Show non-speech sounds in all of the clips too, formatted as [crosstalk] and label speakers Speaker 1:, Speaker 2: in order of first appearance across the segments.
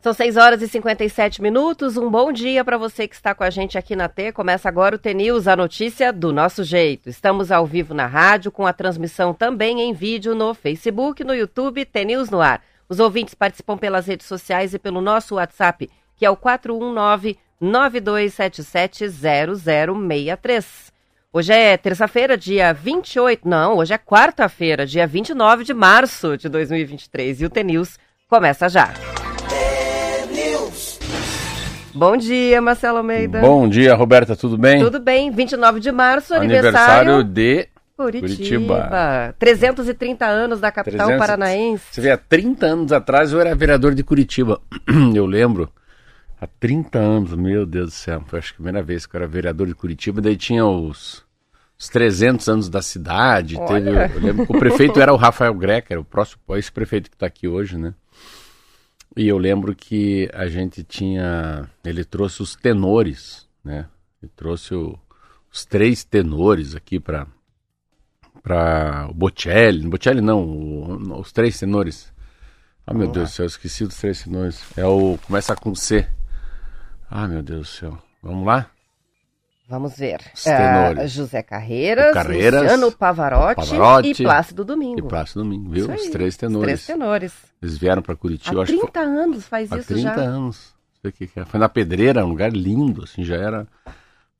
Speaker 1: São 6 horas e 57 minutos. Um bom dia para você que está com a gente aqui na T. Começa agora o T-News, a notícia do nosso jeito. Estamos ao vivo na rádio, com a transmissão também em vídeo no Facebook, no YouTube, T-News no ar. Os ouvintes participam pelas redes sociais e pelo nosso WhatsApp, que é o 419 9277 0063. Hoje é terça-feira, dia 28. Não, hoje é quarta-feira, dia 29 de março de 2023. E o T-News começa já. Bom dia, Marcelo Almeida.
Speaker 2: Bom dia, Roberta, tudo bem?
Speaker 1: Tudo bem, 29 de março, aniversário,
Speaker 2: aniversário de
Speaker 1: Curitiba. Curitiba. 330 anos da capital 300... paranaense.
Speaker 2: Você vê, há 30 anos atrás eu era vereador de Curitiba. [clears throat] Eu lembro, há 30 anos, meu Deus do céu, foi acho que a primeira vez que eu era vereador de Curitiba, daí tinha os, os 300 anos da cidade. Teve, eu lembro que o prefeito era o Rafael Greca, era o próximo, esse prefeito que está aqui hoje, né? E eu lembro que a gente tinha. Ele trouxe os tenores, né? Ele trouxe o, os três tenores aqui para para o Bocelli. Bocelli não, o, os três tenores. Ah, meu Deus do céu, eu esqueci dos três tenores. É o. Começa com C. Ah, meu Deus do céu. Vamos lá?
Speaker 1: Vamos ver. Uh, José Carreiras, Carreiras, Luciano Pavarotti, Pavarotti, e Plácido Domingo.
Speaker 2: E Plácido Domingo, viu? Os três tenores. Os
Speaker 1: três tenores.
Speaker 2: Eles vieram para Curitiba.
Speaker 1: Há 30 foi... anos faz
Speaker 2: Há
Speaker 1: isso
Speaker 2: 30
Speaker 1: já.
Speaker 2: 30 anos. É. Foi na Pedreira, um lugar lindo, assim, já era...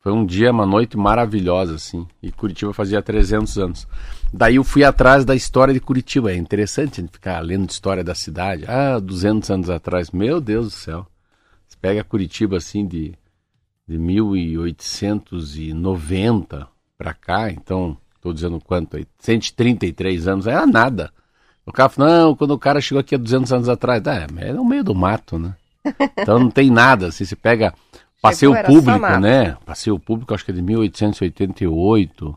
Speaker 2: Foi um dia, uma noite maravilhosa, assim. E Curitiba fazia 300 anos. Daí eu fui atrás da história de Curitiba. É interessante a gente ficar lendo história da cidade. Ah, 200 anos atrás. Meu Deus do céu. Você pega Curitiba, assim, de de 1890 para cá, então, estou dizendo quanto aí, 133 anos, era nada. O cara falou, não, quando o cara chegou aqui há 200 anos atrás, é, é no meio do mato, né? [laughs] Então não tem nada, assim, você pega passeio Chegou, público, né? Passeio público, acho que é de 1888,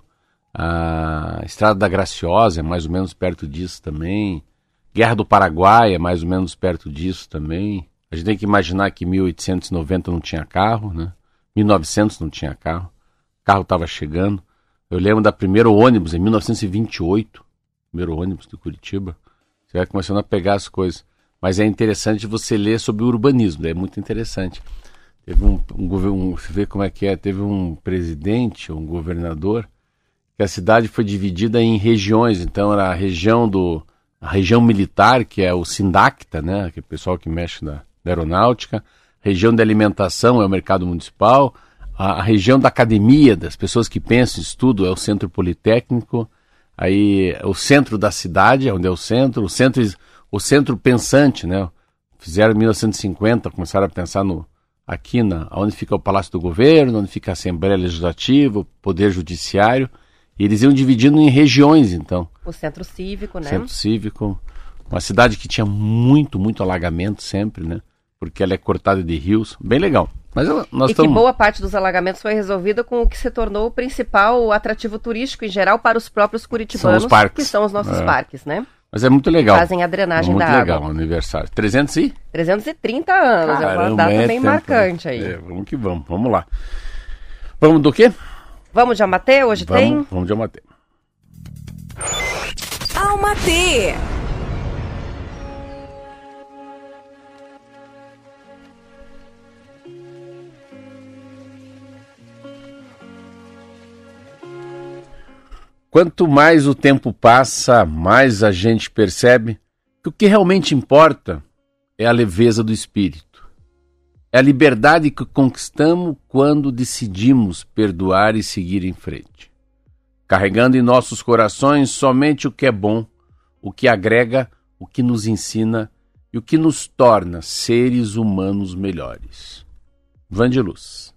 Speaker 2: a Estrada da Graciosa é mais ou menos perto disso também, Guerra do Paraguai é mais ou menos perto disso também. A gente tem que imaginar que em 1890 não tinha carro, né? 1900 não tinha carro, o carro estava chegando. Eu lembro da primeira ônibus em 1928, primeiro ônibus de Curitiba. Você vai começando a pegar as coisas. Mas é interessante você ler sobre o urbanismo, é muito interessante. Teve um, um, um você vê como é que é, teve um presidente, um governador, que a cidade foi dividida em regiões. Então era a região do a região militar, que é o Sindacta, né, que é o pessoal que mexe na, na aeronáutica, região de alimentação é o mercado municipal, a, a, região da academia, das pessoas que pensam, estudam, é o centro politécnico, aí o centro da cidade, onde é o centro, o centro, o centro pensante, né? Fizeram em 1950, começaram a pensar no aqui na onde fica o Palácio do Governo, onde fica a Assembleia Legislativa, o Poder Judiciário, e eles iam dividindo em regiões, então.
Speaker 1: O centro cívico, né?
Speaker 2: Centro cívico, uma cidade que tinha muito, muito alagamento sempre, né? Porque ela é cortada de rios. Bem legal. Mas nós
Speaker 1: e que boa parte dos alagamentos foi resolvida com o que se tornou o principal atrativo turístico em geral para os próprios curitibanos,
Speaker 2: são os
Speaker 1: que são os nossos
Speaker 2: é.
Speaker 1: parques, né?
Speaker 2: Mas é muito legal.
Speaker 1: Fazem a drenagem
Speaker 2: muito
Speaker 1: da
Speaker 2: legal,
Speaker 1: água.
Speaker 2: Muito legal, aniversário. 300 e?
Speaker 1: 330 anos, Caramba, é uma data é bem tempo, marcante aí.
Speaker 2: É, vamos que vamos, vamos lá. Vamos do quê?
Speaker 1: Vamos de Amatê, hoje
Speaker 2: vamos,
Speaker 1: tem?
Speaker 2: Vamos de Amatê.
Speaker 3: Almatê!
Speaker 2: Quanto mais o tempo passa, mais a gente percebe que o que realmente importa é a leveza do espírito. É a liberdade que conquistamos quando decidimos perdoar e seguir em frente. Carregando em nossos corações somente o que é bom, o que agrega, o que nos ensina e o que nos torna seres humanos melhores. Vandeluz.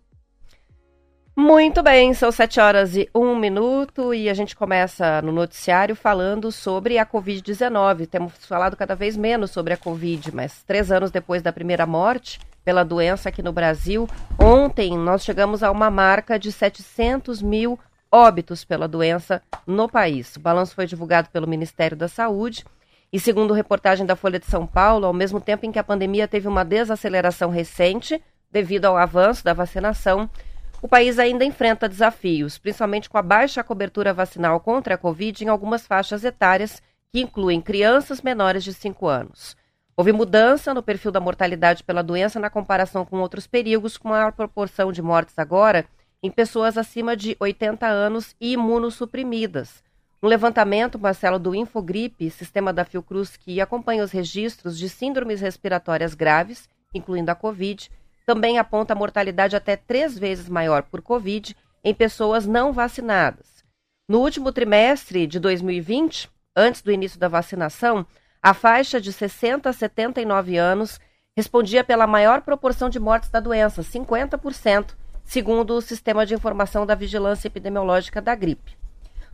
Speaker 1: Muito bem, são sete horas e um minuto e a gente começa no noticiário falando sobre a Covid-19. Temos falado cada vez menos sobre a Covid, mas três anos depois da primeira morte pela doença aqui no Brasil, ontem nós chegamos a uma marca de 700 mil óbitos pela doença no país. O balanço foi divulgado pelo Ministério da Saúde e, segundo reportagem da Folha de São Paulo, ao mesmo tempo em que a pandemia teve uma desaceleração recente devido ao avanço da vacinação, o país ainda enfrenta desafios, principalmente com a baixa cobertura vacinal contra a Covid em algumas faixas etárias que incluem crianças menores de 5 anos. Houve mudança no perfil da mortalidade pela doença na comparação com outros períodos, com maior proporção de mortes agora em pessoas acima de 80 anos e imunossuprimidas. Um levantamento, Marcelo, do Infogripe, sistema da Fiocruz, que acompanha os registros de síndromes respiratórias graves, incluindo a Covid, também aponta mortalidade até três vezes maior por Covid em pessoas não vacinadas. No último trimestre de 2020, antes do início da vacinação, a faixa de 60 a 79 anos respondia pela maior proporção de mortes da doença, 50%, segundo o Sistema de Informação da Vigilância Epidemiológica da Gripe.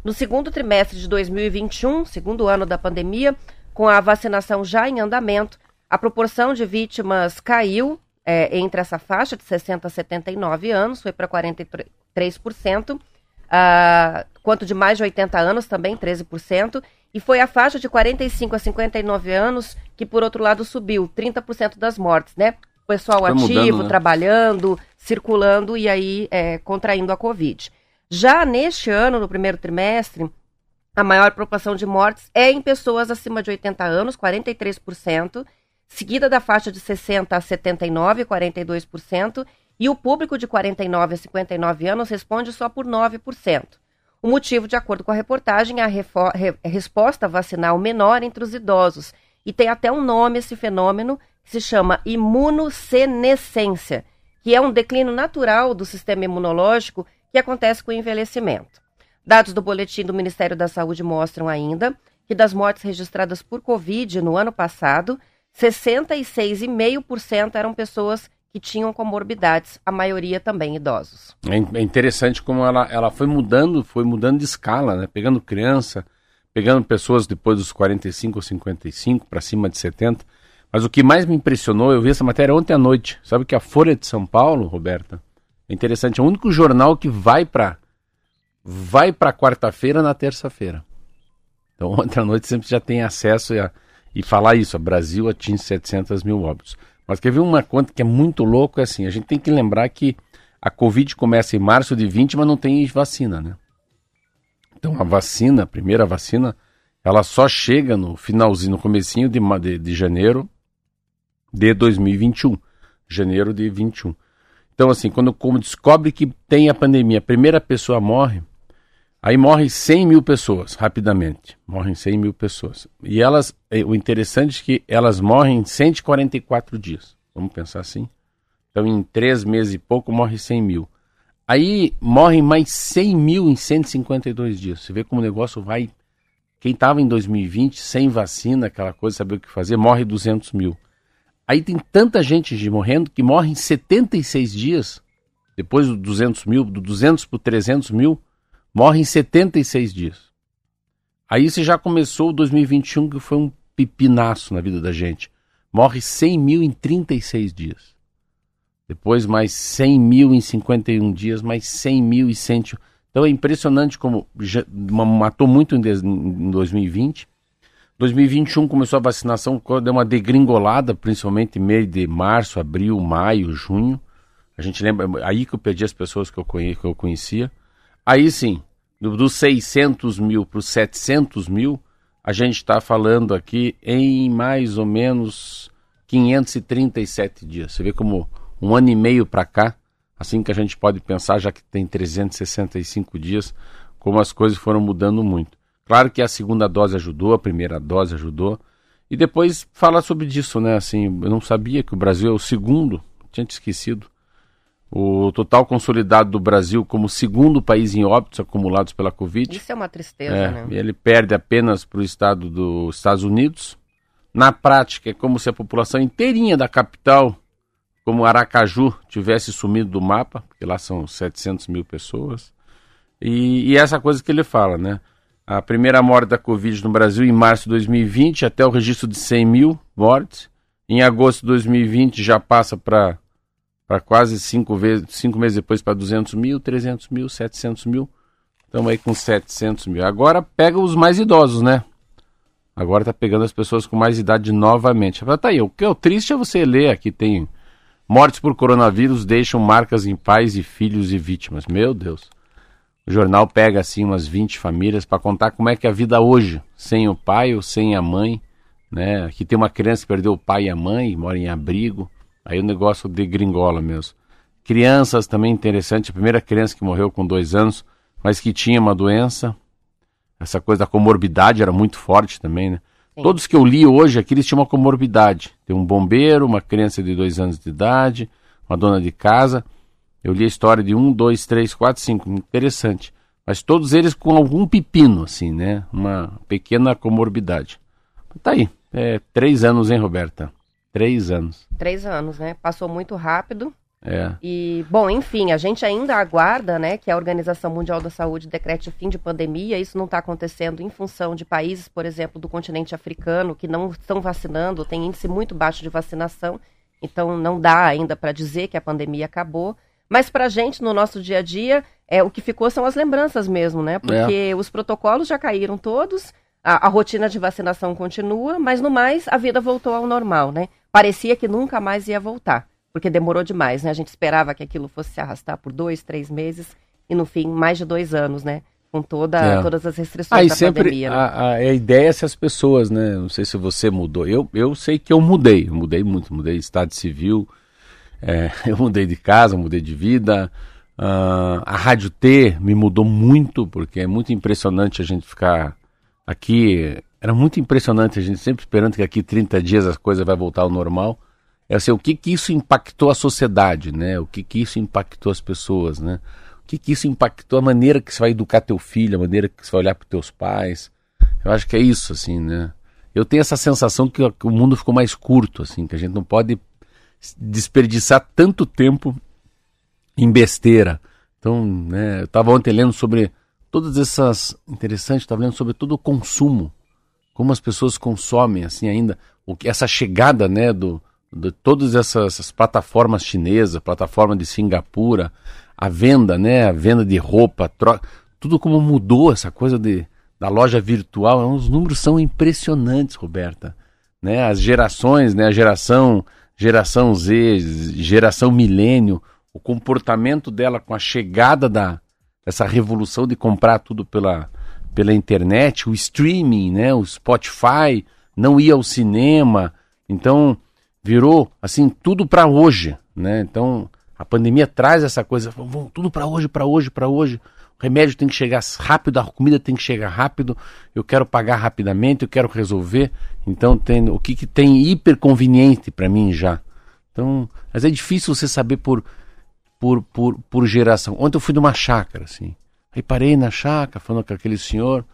Speaker 1: No segundo trimestre de 2021, segundo ano da pandemia, com a vacinação já em andamento, a proporção de vítimas caiu é, entre essa faixa de 60 a 79 anos, foi para 43%, uh, quanto de mais de 80 anos também, 13%, e foi a faixa de 45 a 59 anos que, por outro lado, subiu 30% das mortes, né? Pessoal foi ativo, mudando, né? trabalhando, circulando e aí é, contraindo a Covid. Já neste ano, no primeiro trimestre, a maior proporção de mortes é em pessoas acima de 80 anos, 43%, seguida da faixa de 60 a 79, 42%, e o público de 49 a 59 anos responde só por 9%. O motivo, de acordo com a reportagem, é a re resposta vacinal menor entre os idosos. E tem até um nome esse fenômeno, que se chama imunossenescência, que é um declínio natural do sistema imunológico que acontece com o envelhecimento. Dados do boletim do Ministério da Saúde mostram ainda que das mortes registradas por Covid no ano passado, 66,5% eram pessoas que tinham comorbidades, a maioria também idosos.
Speaker 2: É, é interessante como ela, ela foi mudando, foi mudando de escala, né? Pegando criança, pegando pessoas depois dos 45 ou 55 para cima de 70. Mas o que mais me impressionou, eu vi essa matéria ontem à noite. Sabe que a Folha de São Paulo, Roberta, é interessante, é o único jornal que vai para vai para quarta-feira na terça-feira. Então [laughs] ontem à noite sempre já tem acesso a, e falar isso, o Brasil atinge 700 mil óbitos. Mas quer ver uma conta que é muito louco, é assim, a gente tem que lembrar que a Covid começa em março de 20, mas não tem vacina, né? Então a vacina, a primeira vacina, ela só chega no finalzinho, no comecinho de, de, de janeiro de 2021. Janeiro de 21. Então, assim, quando como descobre que tem a pandemia, a primeira pessoa morre, aí morrem 100 mil pessoas, rapidamente. Morrem 100 mil pessoas. E elas, eh, o interessante é que elas morrem em 144 dias. Vamos pensar assim? Então, em três meses e pouco, morre 100 mil. Aí morrem mais 100 mil em 152 dias. Você vê como o negócio vai. Quem estava em 2020 sem vacina, aquela coisa, saber o que fazer, morre 200 mil. Aí tem tanta gente morrendo que morre em 76 dias. Depois do 200 mil, do 200 para 300 mil, morre em 76 dias. Aí você já começou o 2021 que foi um pipinaço na vida da gente. Morre 100 mil em 36 dias. Depois mais 100 mil em 51 dias, mais 100 mil e 100. Então é impressionante como matou muito em 2020 2021 começou a vacinação, deu uma degringolada, principalmente meio de março, abril, maio, junho. A gente lembra, aí que eu perdi as pessoas que eu, que eu conhecia. Aí sim, dos 600 mil para os 700 mil, a gente está falando aqui em mais ou menos 537 dias. Você vê como um ano e meio para cá, assim que a gente pode pensar, já que tem 365 dias, como as coisas foram mudando muito. Claro que a segunda dose ajudou, a primeira dose ajudou. E depois falar sobre disso, né? Assim, eu não sabia que o Brasil é o segundo, tinha te esquecido. O total consolidado do Brasil como segundo país em óbitos acumulados pela Covid.
Speaker 1: Isso é uma tristeza, é, né?
Speaker 2: Ele perde apenas para o estado dos Estados Unidos. Na prática, é como se a população inteirinha da capital, como Aracaju, tivesse sumido do mapa, porque lá são 700 mil pessoas. E, e essa coisa que ele fala, né? a primeira morte da Covid no Brasil em março de 2020, até o registro de 100 mil mortes. Em agosto de 2020 já passa para quase cinco, vezes, cinco meses depois para 200 mil, 300 mil, 700 mil. Estamos aí com 700 mil. Agora pega os mais idosos, né? Agora está pegando as pessoas com mais idade novamente. Fala, tá aí, o que é o triste é você ler aqui, tem mortes por coronavírus deixam marcas em pais e filhos e vítimas. Meu Deus. o jornal pega assim umas 20 famílias para contar como é que é a vida hoje, sem o pai ou sem a mãe, né? Aqui tem uma criança que perdeu o pai e a mãe, mora em abrigo, aí o negócio de gringola mesmo. Crianças também interessante, a primeira criança que morreu com dois anos, mas que tinha uma doença, essa coisa da comorbidade era muito forte também, né? Sim. Todos que eu li hoje aqui, eles tinham uma comorbidade. Tem um bombeiro, uma criança de dois anos de idade, uma dona de casa. Eu li a história de um, dois, três, quatro, cinco. Interessante. Mas todos eles com algum pepino, assim, né? Uma pequena comorbidade. Tá aí. É, três anos, hein, Roberta? Três anos.
Speaker 1: Três anos, né? Passou muito rápido.
Speaker 2: É.
Speaker 1: E, bom, enfim, a gente ainda aguarda né, que a Organização Mundial da Saúde decrete o fim de pandemia. Isso não está acontecendo em função de países, por exemplo, do continente africano, que não estão vacinando, tem índice muito baixo de vacinação. Então, não dá ainda para dizer que a pandemia acabou. Mas para a gente, no nosso dia a dia, é, o que ficou são as lembranças mesmo, né? Porque é. os protocolos já caíram todos, a, a, rotina de vacinação continua, mas no mais, a vida voltou ao normal, né? Parecia que nunca mais ia voltar porque demorou demais, né? A gente esperava que aquilo fosse se arrastar por dois, três meses e no fim mais de dois anos, né? Com toda, é. todas as restrições
Speaker 2: ah,
Speaker 1: da
Speaker 2: sempre
Speaker 1: pandemia.
Speaker 2: Né? A, a, a, ideia é se as pessoas, né? Não sei se você mudou. Eu, eu sei que eu mudei, eu mudei muito, mudei de estado civil, é, [laughs] eu mudei de casa, mudei de vida. Uh, a Rádio T me mudou muito, porque é muito impressionante a gente ficar aqui. Era muito impressionante a gente sempre esperando que aqui 30 dias as coisas vai voltar ao normal é assim, o que que isso impactou a sociedade, né? O que que isso impactou as pessoas, né? O que que isso impactou a maneira que você vai educar teu filho, a maneira que você vai olhar para teus pais. Eu acho que é isso, assim, né? Eu tenho essa sensação que, o mundo ficou mais curto, assim, que a gente não pode desperdiçar tanto tempo em besteira. Então, né, eu estava ontem lendo sobre todas essas. Interessante, estava lendo sobre todo o consumo. Como as pessoas consomem, assim, ainda. O que, essa chegada, né, do, de todas essas, essas plataformas chinesas, plataforma de Singapura, a venda, né, a venda de roupa, troca, tudo como mudou essa coisa de, da loja virtual, os números são impressionantes, Roberta, né, as gerações, né, a geração, geração Z, geração milênio, o comportamento dela com a chegada da essa revolução de comprar tudo pela, pela internet, o streaming, né, o Spotify, não ia ao cinema, então virou assim tudo para hoje, né? Então a pandemia traz essa coisa, vamos tudo para hoje, para hoje, para hoje. O remédio tem que chegar rápido, a comida tem que chegar rápido. Eu quero pagar rapidamente, eu quero resolver. Então tem o que, que tem hiper conveniente para mim já. Então, mas é difícil você saber por por, por, por geração. Ontem eu fui numa chácara, assim. Aí parei na chácara, falando com aquele senhor.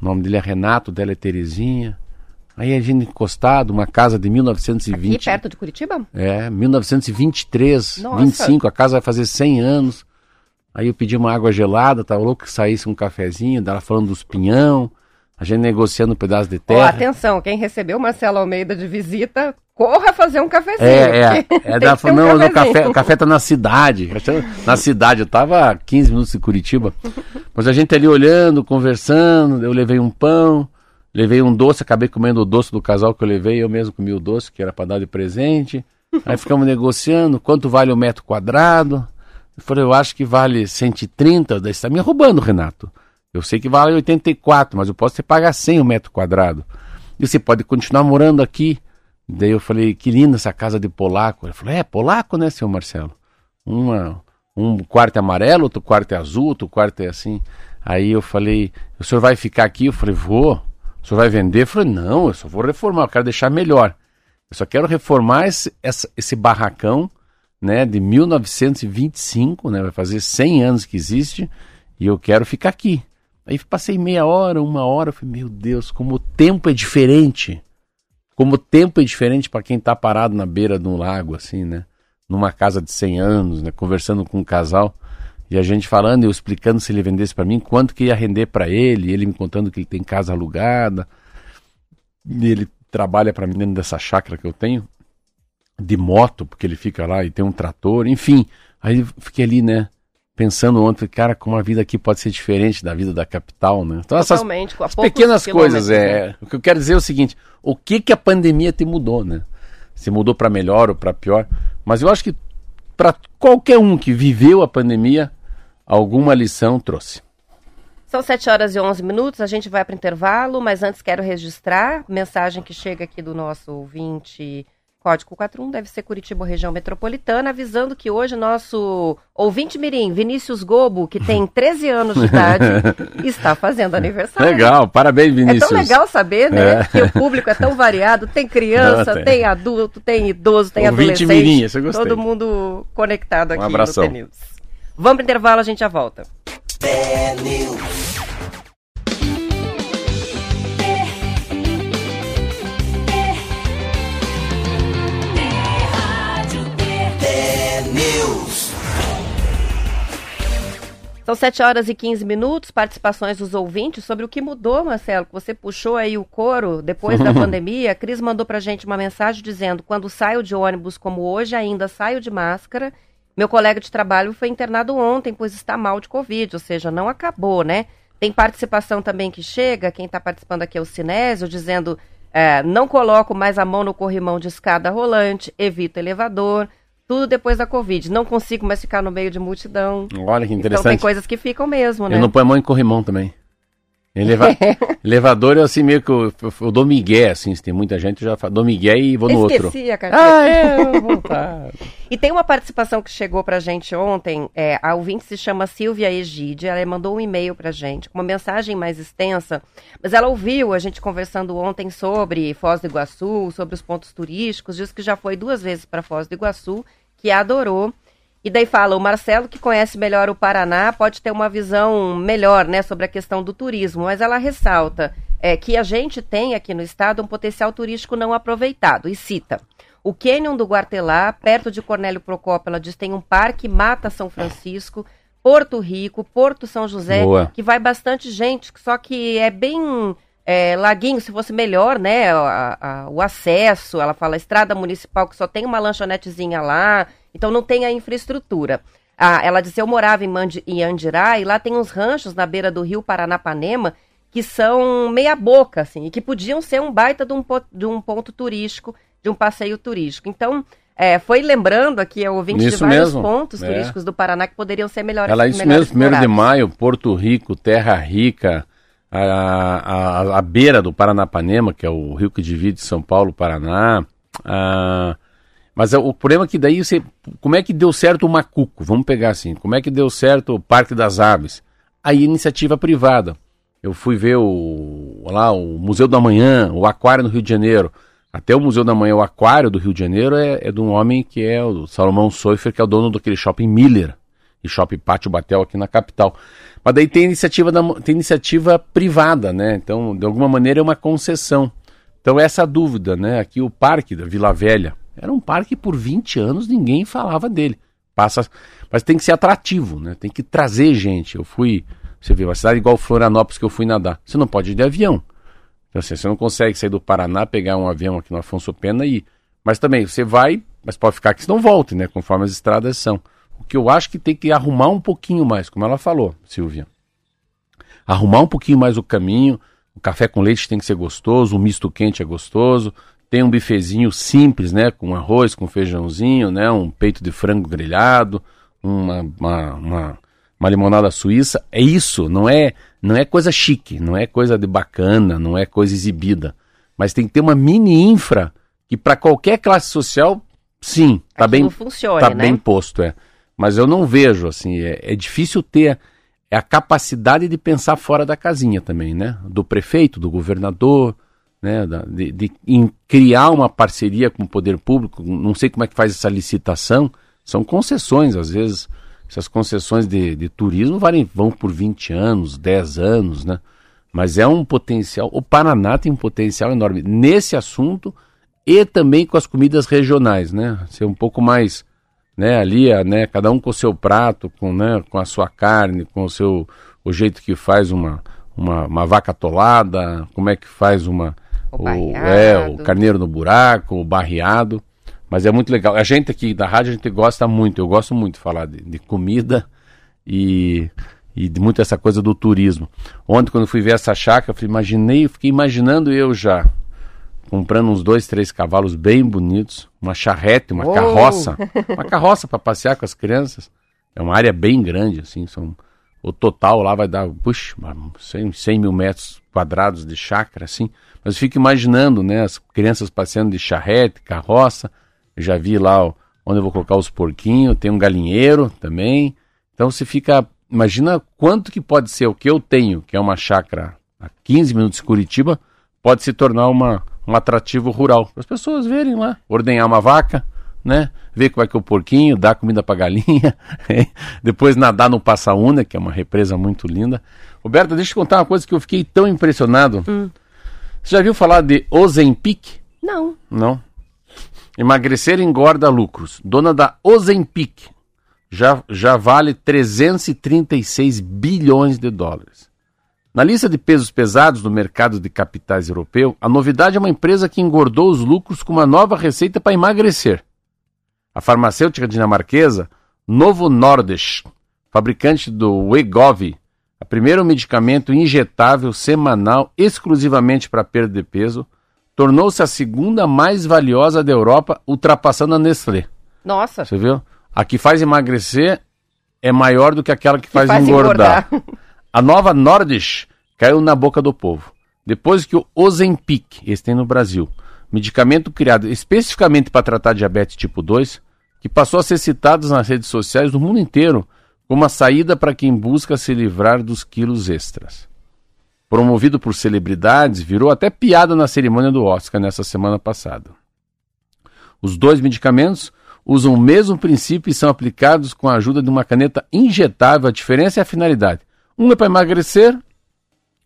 Speaker 2: O nome dele é Renato, dela é Terezinha. Aí a gente encostado, uma casa de 1920.
Speaker 1: Aqui perto de Curitiba?
Speaker 2: É, 1923, Nossa. 25, a casa vai fazer 100 anos. Aí eu pedi uma água gelada, tava louco que saísse um cafezinho, dela falando dos pinhão, a gente negociando um pedaço de terra. Oh,
Speaker 1: atenção, quem recebeu Marcelo Almeida de visita, corra fazer um cafezinho.
Speaker 2: É, é. é [laughs] da, um não, no café, o café tá na cidade. Na cidade, eu tava a 15 minutos de Curitiba. Mas a gente ali olhando, conversando, eu levei um pão. Levei um doce, acabei comendo o doce do casal que eu levei, eu mesmo comi o doce, que era para dar de presente. Aí ficamos negociando quanto vale o metro quadrado. Eu falei, eu acho que vale 130. Daí você está me roubando, Renato. Eu sei que vale 84, mas eu posso te pagar 100 o metro quadrado. E você pode continuar morando aqui. Daí eu falei, que linda essa casa de polaco. Ele falou, é, polaco, né, seu Marcelo? Uma, um quarto é amarelo, outro quarto é azul, outro quarto é assim. Aí eu falei, o senhor vai ficar aqui? Eu falei, vou. O senhor vai vender? Eu falei, não, eu só vou reformar, eu quero deixar melhor. Eu só quero reformar esse, essa, esse barracão né, de 1925, né, vai fazer 100 anos que existe, e eu quero ficar aqui. Aí passei meia hora, uma hora, eu falei, meu Deus, como o tempo é diferente. Como o tempo é diferente para quem está parado na beira de um lago, assim, né? Numa casa de 100 anos, né? Conversando com um casal. E a gente falando, eu explicando se ele vendesse para mim, quanto que ia render para ele, ele me contando que ele tem casa alugada, e ele trabalha para mim dentro dessa chácara que eu tenho, de moto, porque ele fica lá e tem um trator, enfim. Aí fiquei ali, né, pensando ontem, cara, como a vida aqui pode ser diferente da vida da capital, né?
Speaker 1: Então essas
Speaker 2: pequenas coisas, é. Né? O que eu quero dizer é o seguinte, o que que a pandemia te mudou, né? Se mudou para melhor ou para pior, mas eu acho que para qualquer um que viveu a pandemia, alguma lição trouxe.
Speaker 1: São 7 horas e 11 minutos, a gente vai para o intervalo, mas antes quero registrar mensagem que chega aqui do nosso ouvinte Código 41 deve ser Curitiba região metropolitana, avisando que hoje nosso ouvinte mirim, Vinícius Gobo, que tem 13 anos de idade, [laughs] está fazendo aniversário.
Speaker 2: Legal, parabéns Vinícius.
Speaker 1: É tão legal saber, né, é. que o público é tão variado, tem criança, tem. tem. adulto, tem idoso, tem ouvinte adolescente. Mirim, eu gostei. Todo mundo conectado aqui um abração. no News. Vamos para o intervalo, a gente já volta. News. São 7 horas e 15 minutos, participações dos ouvintes sobre o que mudou, Marcelo. Você puxou aí o coro depois da [laughs] pandemia. A Cris mandou pra gente uma mensagem dizendo: quando saio de ônibus como hoje, ainda saio de máscara. Meu colega de trabalho foi internado ontem, pois está mal de Covid, ou seja, não acabou, né? Tem participação também que chega, quem está participando aqui é o Sinésio, dizendo: é, não coloco mais a mão no corrimão de escada rolante, evito elevador. Tudo depois da Covid. Não consigo mais ficar no meio de multidão.
Speaker 2: Olha que interessante.
Speaker 1: Então tem coisas que ficam mesmo, né?
Speaker 2: Eu não ponho a mão em corrimão também. Eleva... [laughs] Elevador eu assim meio que eu, eu, eu dou migué, assim, se tem muita gente, eu já falo, dou migué e vou no
Speaker 1: Esqueci
Speaker 2: outro.
Speaker 1: a carteira.
Speaker 2: Ah, é, eu vou voltar. [laughs]
Speaker 1: e tem uma participação que chegou pra gente ontem, é, a ouvinte se chama Silvia Egide, ela mandou um e-mail pra gente, com uma mensagem mais extensa, mas ela ouviu a gente conversando ontem sobre Foz do Iguaçu, sobre os pontos turísticos, disse que já foi duas vezes para Foz do Iguaçu, que adorou, e daí fala, o Marcelo, que conhece melhor o Paraná, pode ter uma visão melhor né, sobre a questão do turismo, mas ela ressalta é, que a gente tem aqui no estado um potencial turístico não aproveitado, e cita. O Canyon do Guartelá, perto de Cornélio Procópio, ela diz tem um parque Mata São Francisco, Porto Rico, Porto São José, Boa. que vai bastante gente, só que é bem é, Laguinho, se fosse melhor, né, a, a, o acesso, ela fala estrada municipal que só tem uma lanchonetezinha lá, então não tem a infraestrutura. Ah, ela disse, eu morava em, Mandi, em Andirá e lá tem uns ranchos na beira do rio Paranapanema que são meia boca, assim, e que podiam ser um baita de um, de um ponto turístico, de um passeio turístico. Então, é, foi lembrando aqui ao ouvinte isso de vários mesmo. pontos é. turísticos do Paraná que poderiam ser melhores.
Speaker 2: Ela isso mesmo, primeiro de maio, Porto Rico, Terra Rica, a, a, a, beira do Paranapanema, que é o rio que divide São Paulo e Paraná, a, mas é, o problema é que daí você. Como é que deu certo o Macuco? Vamos pegar assim. Como é que deu certo o Parque das Aves? Aí iniciativa privada. Eu fui ver o, lá, o Museu da Manhã, o Aquário no Rio de Janeiro. Até o Museu da Manhã, o Aquário do Rio de Janeiro, é, é de um homem que é o Salomão Soifer, que é o dono daquele shopping Miller e shopping Pátio Batel aqui na capital. Mas daí tem iniciativa, da, tem iniciativa privada, né? Então, de alguma maneira, é uma concessão. Então, essa dúvida, né? Aqui o Parque da Vila Velha, era um parque que por 20 anos ninguém falava dele. Passa, mas tem que ser atrativo, né? Tem que trazer gente. Eu fui, você vê, uma cidade igual Florianópolis que eu fui nadar. Você não pode ir de avião. Então, assim, você não consegue sair do Paraná, pegar um avião aqui no Afonso Pena e ir. Mas também, você vai, mas pode ficar aqui se não volte, né? Conforme as estradas são. O que eu acho que tem que arrumar um pouquinho mais, como ela falou, Silvia. Arrumar um pouquinho mais o caminho. O café com leite tem que ser gostoso, o misto quente é gostoso tem um bifezinho simples, né? Com arroz, com feijãozinho, né? Um peito de frango grelhado, uma, uma, uma, uma limonada suíça. É isso, não é, não é coisa chique, não é coisa de bacana, não é coisa exibida. Mas tem que ter uma mini infra que para qualquer classe social, sim, tá bem, funcione, tá né? bem posto, é. Mas eu não vejo, assim, é, é difícil ter é a capacidade de pensar fora da casinha também, né? Do prefeito, do governador, né, de, de criar uma parceria com o poder público, não sei como é que faz essa licitação, são concessões, às vezes, essas concessões de, de turismo valem, vão por 20 anos, 10 anos, né? Mas é um potencial, o Paraná tem um potencial enorme nesse assunto e também com as comidas regionais, né? Ser um pouco mais, né, ali, né, cada um com o seu prato, com, né, com a sua carne, com o seu, o jeito que faz uma, uma, uma vaca atolada, como é que faz uma,
Speaker 1: o, o, é,
Speaker 2: o carneiro no buraco, o barreado. Mas é muito legal. A gente aqui da rádio, a gente gosta muito, eu gosto muito de falar de, de comida e, e de muito essa coisa do turismo. Ontem, quando eu fui ver essa chácara, eu imaginei, fiquei imaginando eu já comprando uns dois, três cavalos bem bonitos, uma charrete, uma oh. carroça, [laughs] uma carroça para passear com as crianças É uma área bem grande, assim, são o total lá vai dar, puxa, 100, 100 mil metros quadrados de chácara, assim. Mas fico imaginando, né, as crianças passeando de charrete, carroça. Eu já vi lá onde eu vou colocar os porquinhos, tem um galinheiro também. Então você fica, imagina quanto que pode ser o que eu tenho, que é uma chácara a 15 minutos de Curitiba, pode se tornar uma, um atrativo rural. Para as pessoas verem lá, ordenhar uma vaca, né? Ver como é que é o porquinho, dar comida para galinha, [laughs] depois nadar no Passaúna, que é uma represa muito linda. Roberta, deixa eu contar uma coisa que eu fiquei tão impressionado. Hum. Você já viu falar de Ozempic?
Speaker 1: Não.
Speaker 2: Não. Emagrecer engorda lucros. Dona da Ozempic já, já vale 336 bilhões de dólares. Na lista de pesos pesados do mercado de capitais europeu, a novidade é uma empresa que engordou os lucros com uma nova receita para emagrecer. A farmacêutica dinamarquesa Novo Nordisk, fabricante do Wegovy, a primeiro medicamento injetável semanal exclusivamente para perda de peso, tornou-se a segunda mais valiosa da Europa, ultrapassando a Nestlé.
Speaker 1: Nossa.
Speaker 2: Você viu? A que faz emagrecer é maior do que aquela que, que faz, faz, engordar. engordar. A nova Nordisk caiu na boca do povo. Depois que o Ozempic, esse tem no Brasil, medicamento criado especificamente para tratar diabetes tipo 2, que passou a ser citado nas redes sociais do mundo inteiro como a saída para quem busca se livrar dos quilos extras. Promovido por celebridades, virou até piada na cerimônia do Oscar nessa semana passada. Os dois medicamentos usam o mesmo princípio e são aplicados com a ajuda de uma caneta injetável. A diferença é a finalidade. Um é para emagrecer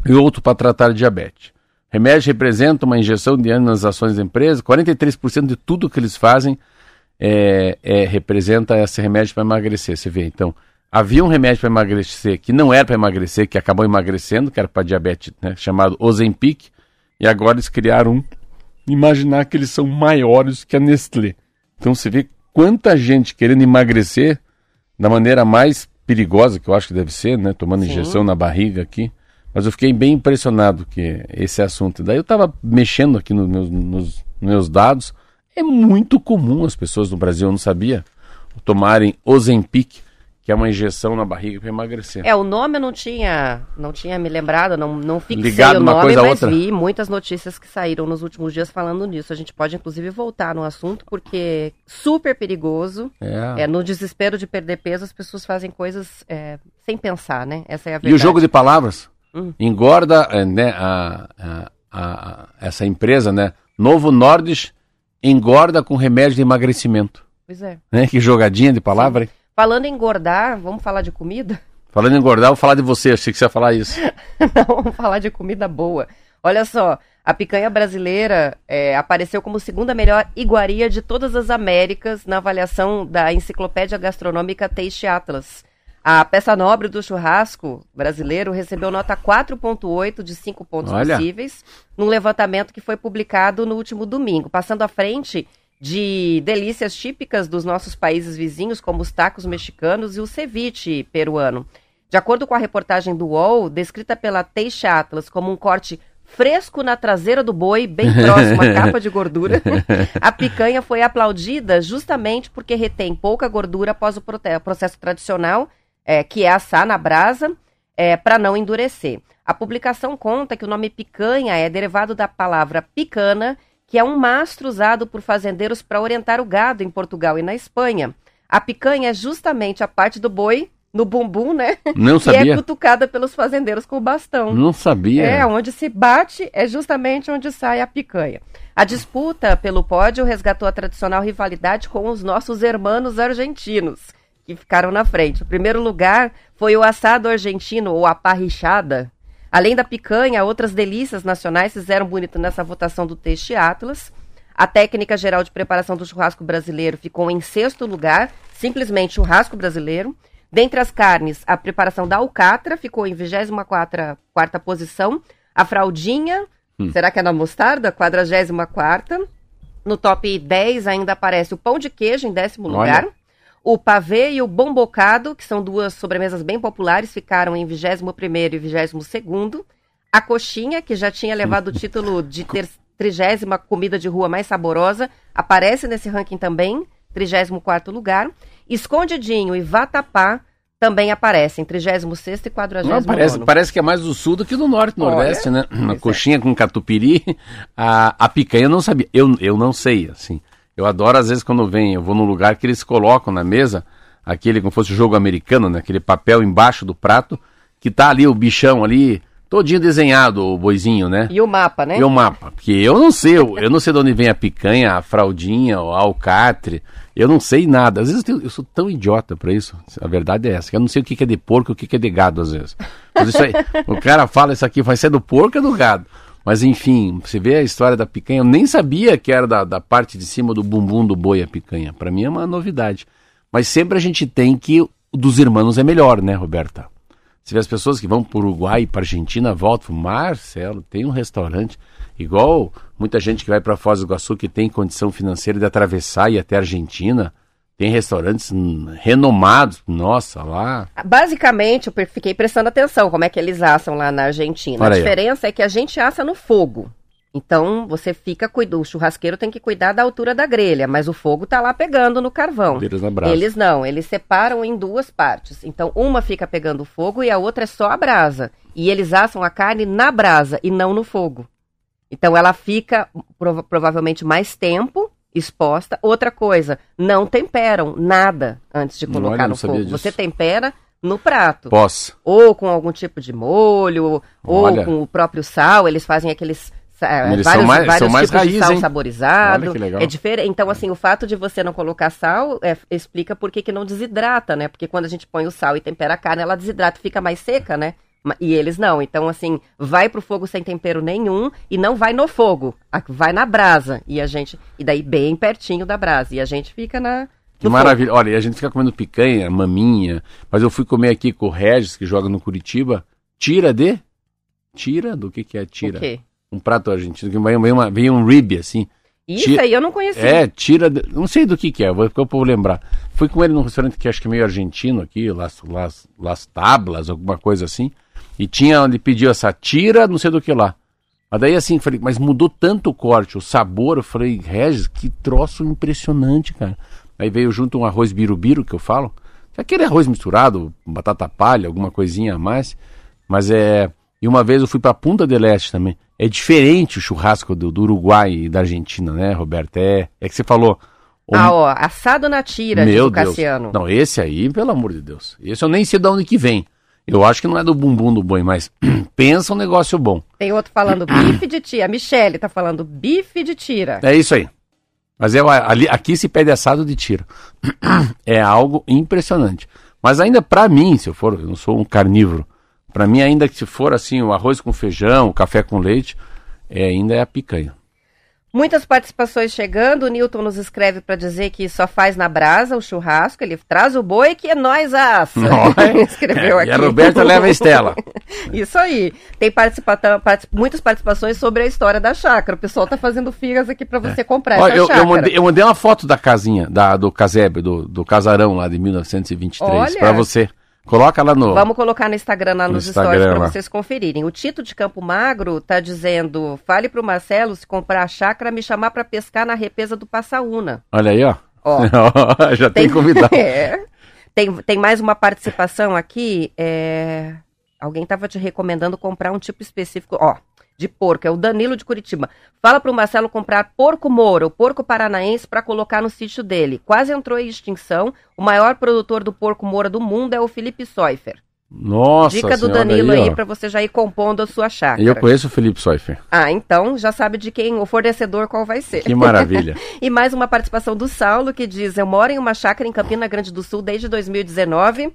Speaker 2: e outro para tratar diabetes. Remédio representa uma injeção de ânimo nas ações da empresa. 43% de tudo que eles fazem é, é, representa esse remédio para emagrecer. Você vê, então, havia um remédio para emagrecer que não era para emagrecer, que acabou emagrecendo, que era para diabetes, né, chamado Ozempic, e agora eles criaram um. Imaginar que eles são maiores que a Nestlé. Então você vê quanta gente querendo emagrecer da maneira mais perigosa que eu acho que deve ser, né, tomando Sim. injeção na barriga aqui. Mas eu fiquei bem impressionado que esse assunto. Daí eu estava mexendo aqui nos meus, nos meus dados. É muito comum as pessoas no Brasil, eu não sabia, tomarem Ozempic, que é uma injeção na barriga para emagrecer.
Speaker 1: É, o nome eu não tinha, não tinha me lembrado, não, não fixei Ligado o nome, coisa mas outra. vi muitas notícias que saíram nos últimos dias falando nisso. A gente pode, inclusive, voltar no assunto, porque é super perigoso. É. é no desespero de perder peso, as pessoas fazem coisas é, sem pensar, né? Essa é a verdade.
Speaker 2: E o jogo de palavras? Hum. Engorda, é, né, a, a, a, essa empresa, né? Novo Nordisk engorda com remédio de emagrecimento.
Speaker 1: Pois é.
Speaker 2: Né? Que jogadinha de palavra, hein?
Speaker 1: Falando em engordar, vamos falar de comida?
Speaker 2: Falando em engordar, vou falar de você, achei que você ia falar isso. [laughs]
Speaker 1: Não, vamos falar de comida boa. Olha só, a picanha brasileira é, apareceu como segunda melhor iguaria de todas as Américas na avaliação da enciclopédia gastronômica Taste Atlas. A peça nobre do churrasco brasileiro recebeu nota 4,8 de 5 pontos Olha. possíveis, num levantamento que foi publicado no último domingo, passando à frente de delícias típicas dos nossos países vizinhos, como os tacos mexicanos e o ceviche peruano. De acordo com a reportagem do UOL, descrita pela Teixe Atlas como um corte fresco na traseira do boi, bem [laughs] próximo à capa de gordura, a picanha foi aplaudida justamente porque retém pouca gordura após o processo tradicional é, que é assar na brasa, é, para não endurecer. A publicação conta que o nome picanha é derivado da palavra picana, que é um mastro usado por fazendeiros para orientar o gado em Portugal e na Espanha. A picanha é justamente a parte do boi no bumbum, né?
Speaker 2: Não [laughs] sabia.
Speaker 1: Que é cutucada pelos fazendeiros com o bastão.
Speaker 2: Não sabia.
Speaker 1: É, onde se bate é justamente onde sai a picanha. A disputa pelo pódio resgatou a tradicional rivalidade com os nossos hermanos argentinos que ficaram na frente. O primeiro lugar foi o assado argentino, ou a parrichada. Além da picanha, outras delícias nacionais fizeram bonito nessa votação do Teste Atlas. A técnica geral de preparação do churrasco brasileiro ficou em sexto lugar, simplesmente churrasco brasileiro. Dentre as carnes, a preparação da alcatra ficou em 24 quarta posição. A fraldinha, hum. será que é na mostarda? 44 No top 10 ainda aparece o pão de queijo em décimo Olha. lugar. O pavê e o bombocado, que são duas sobremesas bem populares, ficaram em 21º e 22º. A coxinha, que já tinha levado o [laughs] título de ter trigésima comida de rua mais saborosa, aparece nesse ranking também, 34º lugar. Escondidinho e Vatapá também aparecem, 36 e 49.
Speaker 2: Não, parece, parece que é mais do sul do que do norte, nordeste, Olha, né? Uma é. coxinha é. com catupiry, a, a picanha eu não sabia, eu, eu não sei, assim. Eu adoro, às vezes, quando vem, eu vou num lugar que eles colocam na mesa, aquele como fosse o jogo americano, né? Aquele papel embaixo do prato, que tá ali o bichão ali, todinho desenhado, o boizinho, né?
Speaker 1: E o mapa, né?
Speaker 2: E o mapa. Porque eu não sei, eu, eu não sei de onde vem a picanha, a fraldinha, o alcatre. Eu não sei nada. Às vezes eu, tenho, eu sou tão idiota para isso. A verdade é essa. Eu não sei o que é de porco e o que é de gado, às vezes. Mas isso aí, o cara fala isso aqui, vai ser do porco ou do gado? Mas enfim, você vê a história da picanha, eu nem sabia que era da, da parte de cima do bumbum do boi a picanha. Para mim é uma novidade. Mas sempre a gente tem que dos irmãos é melhor, né, Roberta? Você vê as pessoas que vão para o Uruguai para Argentina, voltam, Marcelo, tem um restaurante, igual muita gente que vai para Foz do Iguaçu que tem condição financeira de atravessar e ir até a Argentina. Tem restaurantes renomados, nossa, lá.
Speaker 1: Basicamente, eu fiquei prestando atenção como é que eles assam lá na Argentina. Olha a diferença aí. é que a gente assa no fogo. Então, você fica cuidando, o churrasqueiro tem que cuidar da altura da grelha, mas o fogo tá lá pegando no carvão. Eles não, eles separam em duas partes. Então, uma fica pegando fogo e a outra é só a brasa. E eles assam a carne na brasa e não no fogo. Então, ela fica prova provavelmente mais tempo exposta. Outra coisa, não temperam nada antes de colocar Olha, no fogo. Disso. Você tempera no prato.
Speaker 2: Posso.
Speaker 1: Ou com algum tipo de molho, Olha. ou com o próprio sal. Eles fazem aqueles
Speaker 2: Eles vários, são mais, vários são mais tipos raiz, de
Speaker 1: sal
Speaker 2: hein?
Speaker 1: saborizado. É diferente. Então, assim, o fato de você não colocar sal é, explica por que, que não desidrata, né? Porque quando a gente põe o sal e tempera a carne, ela desidrata e fica mais seca, né? E eles não. Então, assim, vai pro fogo sem tempero nenhum e não vai no fogo. Vai na brasa. E a gente. E daí bem pertinho da brasa. E a gente fica na.
Speaker 2: Que maravilha. Olha, e a gente fica comendo picanha, maminha. Mas eu fui comer aqui com o Regis, que joga no Curitiba. Tira de? Tira? Do que, que é tira? O quê? um prato argentino, que vem, uma, vem um rib, assim.
Speaker 1: Isso tira, aí eu não conhecia.
Speaker 2: É, tira. Não sei do que que é, vou ficar o lembrar. Fui com ele num restaurante que acho que é meio argentino aqui, Las, Las, Las Tablas, alguma coisa assim. E tinha, ele pediu essa tira, não sei do que lá. Mas daí assim, falei, mas mudou tanto o corte, o sabor. Eu falei, Regis, que troço impressionante, cara. Aí veio junto um arroz birubiru, que eu falo. Aquele arroz misturado, batata palha, alguma coisinha a mais. Mas é. E uma vez eu fui para Punta del Este também. É diferente o churrasco do, do, Uruguai e da Argentina, né, Roberto? É, é que você falou.
Speaker 1: O... Ah, ó, assado na tira, Meu Deus. Cassiano.
Speaker 2: Não, esse aí, pelo amor de Deus. Esse eu nem sei de onde que vem. Eu acho que não é do bumbum do boi, mas [clears throat] pensa um negócio bom.
Speaker 1: Tem outro falando [clears throat] bife de tira. A Michele tá falando bife de tira.
Speaker 2: É isso aí. Mas é, ali, aqui se pede assado de tira. [clears throat] É algo impressionante. Mas ainda para mim, se eu for, eu não sou um carnívoro, para mim, ainda que se for assim, o arroz com feijão, o café com leite, é, ainda é a picanha.
Speaker 1: Muitas participações chegando. O Newton nos escreve para dizer que só faz na brasa o churrasco. Ele traz o boi que é nós assa. [laughs]
Speaker 2: Escreveu é, aqui. E a Roberta leva a Estela. [laughs]
Speaker 1: Isso aí. Tem participa muitas participações sobre a história da chácara. O pessoal tá fazendo figas aqui para você é. comprar Olha, essa
Speaker 2: eu,
Speaker 1: chácara.
Speaker 2: Eu mandei, eu mandei, uma foto da casinha, da, do casebre, do, do casarão lá de 1923, para você. Coloca lá no.
Speaker 1: Vamos colocar no Instagram, lá nos no stories, para vocês conferirem. O Tito de Campo Magro tá dizendo: fale pro Marcelo se comprar a chácara, me chamar para pescar na represa do Passaúna.
Speaker 2: Olha aí, ó. ó [laughs] Já tem, tem convidado. [laughs]
Speaker 1: é. tem, tem mais uma participação aqui. É... Alguém estava te recomendando comprar um tipo específico. Ó, de porco, é o Danilo de Curitiba. Fala para o Marcelo comprar porco moura, o porco paranaense, para colocar no sítio dele. Quase entrou em extinção. O maior produtor do porco moura do mundo é o Felipe Soifer.
Speaker 2: Nossa
Speaker 1: Dica do Danilo aí, aí para você já ir compondo a sua chácara.
Speaker 2: Eu conheço o Felipe Soifer.
Speaker 1: Ah, então já sabe de quem, o fornecedor qual vai ser.
Speaker 2: Que maravilha. [laughs]
Speaker 1: e mais uma participação do Saulo que diz: Eu moro em uma chácara em Campina Grande do Sul desde 2019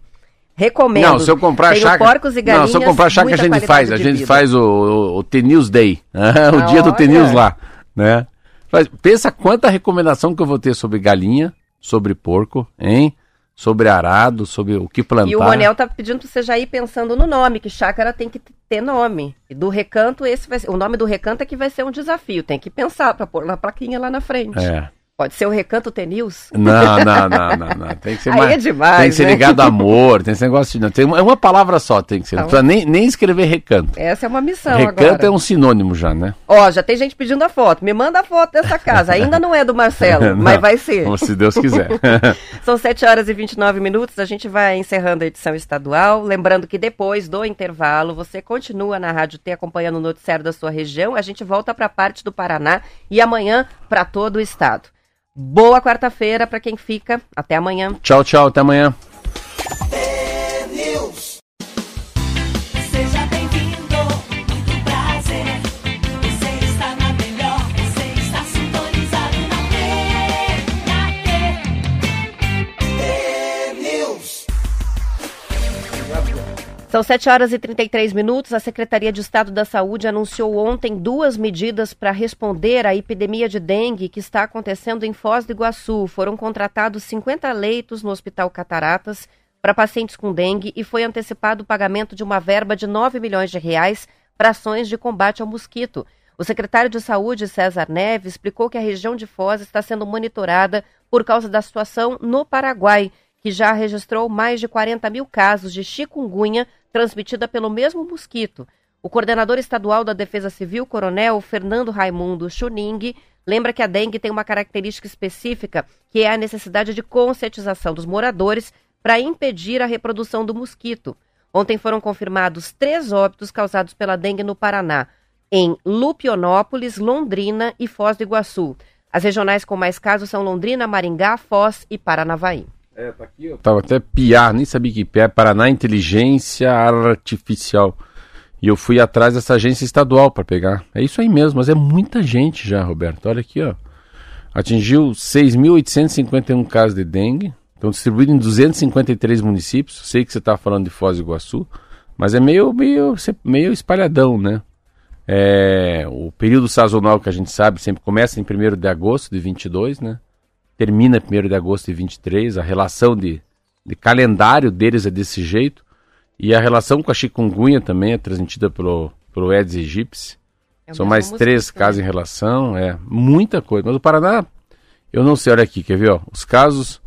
Speaker 1: Recomendo.
Speaker 2: Não, se eu comprar chácara.
Speaker 1: porcos e galinhas.
Speaker 2: Não, se eu comprar chácara, a gente faz. A gente faz o, o, o T-News Day. [laughs] o ah, dia do T-News lá. Né? Mas pensa quanta recomendação que eu vou ter sobre galinha, sobre porco, hein? Sobre arado, sobre o que plantar. E
Speaker 1: o Ronel tá pedindo pra você já ir pensando no nome, que chácara tem que ter nome. E do recanto, esse vai ser, o nome do recanto é que vai ser um desafio. Tem que pensar para pôr na plaquinha lá na frente.
Speaker 2: É.
Speaker 1: Pode ser o Recanto T-News?
Speaker 2: Não, não, não, [laughs] não, não. Tem que ser
Speaker 1: Aí
Speaker 2: mais,
Speaker 1: é demais,
Speaker 2: Tem que ser
Speaker 1: né?
Speaker 2: ligado a amor, tem esse negócio de. Tem uma, é uma palavra só, tem que ser. Não
Speaker 1: Então-
Speaker 2: precisa nem, nem escrever recanto.
Speaker 1: Essa é uma missão
Speaker 2: recanto
Speaker 1: agora.
Speaker 2: é um sinônimo já, né?
Speaker 1: Ó, já tem gente pedindo a foto. Me manda a foto dessa casa. Ainda não é do Marcelo, [laughs]
Speaker 2: Não,
Speaker 1: mas vai ser.
Speaker 2: Se Deus quiser. [laughs]
Speaker 1: São 7 horas e 29 minutos. A gente vai encerrando a edição estadual. Lembrando que depois do intervalo, você continua na Rádio T acompanhando o noticiário da sua região. A gente volta para a parte do Paraná e amanhã para todo o estado. Boa quarta-feira para quem fica. Até amanhã.
Speaker 2: tchau, tchau, até amanhã.
Speaker 1: São 7 horas e 33 minutos. A Secretaria de Estado da Saúde anunciou ontem duas medidas para responder à epidemia de dengue que está acontecendo em Foz do Iguaçu. Foram contratados 50 leitos no Hospital Cataratas para pacientes com dengue e foi antecipado o pagamento de uma verba de 9 milhões de reais para ações de combate ao mosquito. O secretário de Saúde, César Neves, explicou que a região de Foz está sendo monitorada por causa da situação no Paraguai, que já registrou mais de 40 mil casos de chikungunya transmitida pelo mesmo mosquito. O coordenador estadual da Defesa Civil, coronel Fernando Raimundo Chuning, lembra que a dengue tem uma característica específica, que é a necessidade de conscientização dos moradores para impedir a reprodução do mosquito. Ontem foram confirmados três óbitos causados pela dengue no Paraná, em Lupionópolis, Londrina e Foz do Iguaçu. As regionais com mais casos são Londrina, Maringá, Foz e Paranavaí.
Speaker 2: É, tá aqui, eu tava até piar, nem sabia que piar, Paraná Inteligência Artificial. E eu fui atrás dessa agência estadual para pegar. É isso aí mesmo, mas é muita gente já, Roberto. Olha aqui, ó. Atingiu 6.851 casos de dengue. Estão distribuídos em 253 municípios. Sei que você está falando de Foz do Iguaçu, mas é meio, meio, meio espalhadão, né? É, o período sazonal que a gente sabe sempre começa em 1 de agosto de 22, né? Termina 1 de agosto de 23, a relação de, de calendário deles é desse jeito, e a relação com a chikungunya também é transmitida pelo, pelo Aedes aegypti.
Speaker 1: É
Speaker 2: São mais três casos em relação, é muita coisa. Mas o Paraná, eu não sei, olha aqui, quer ver? Ó, os casos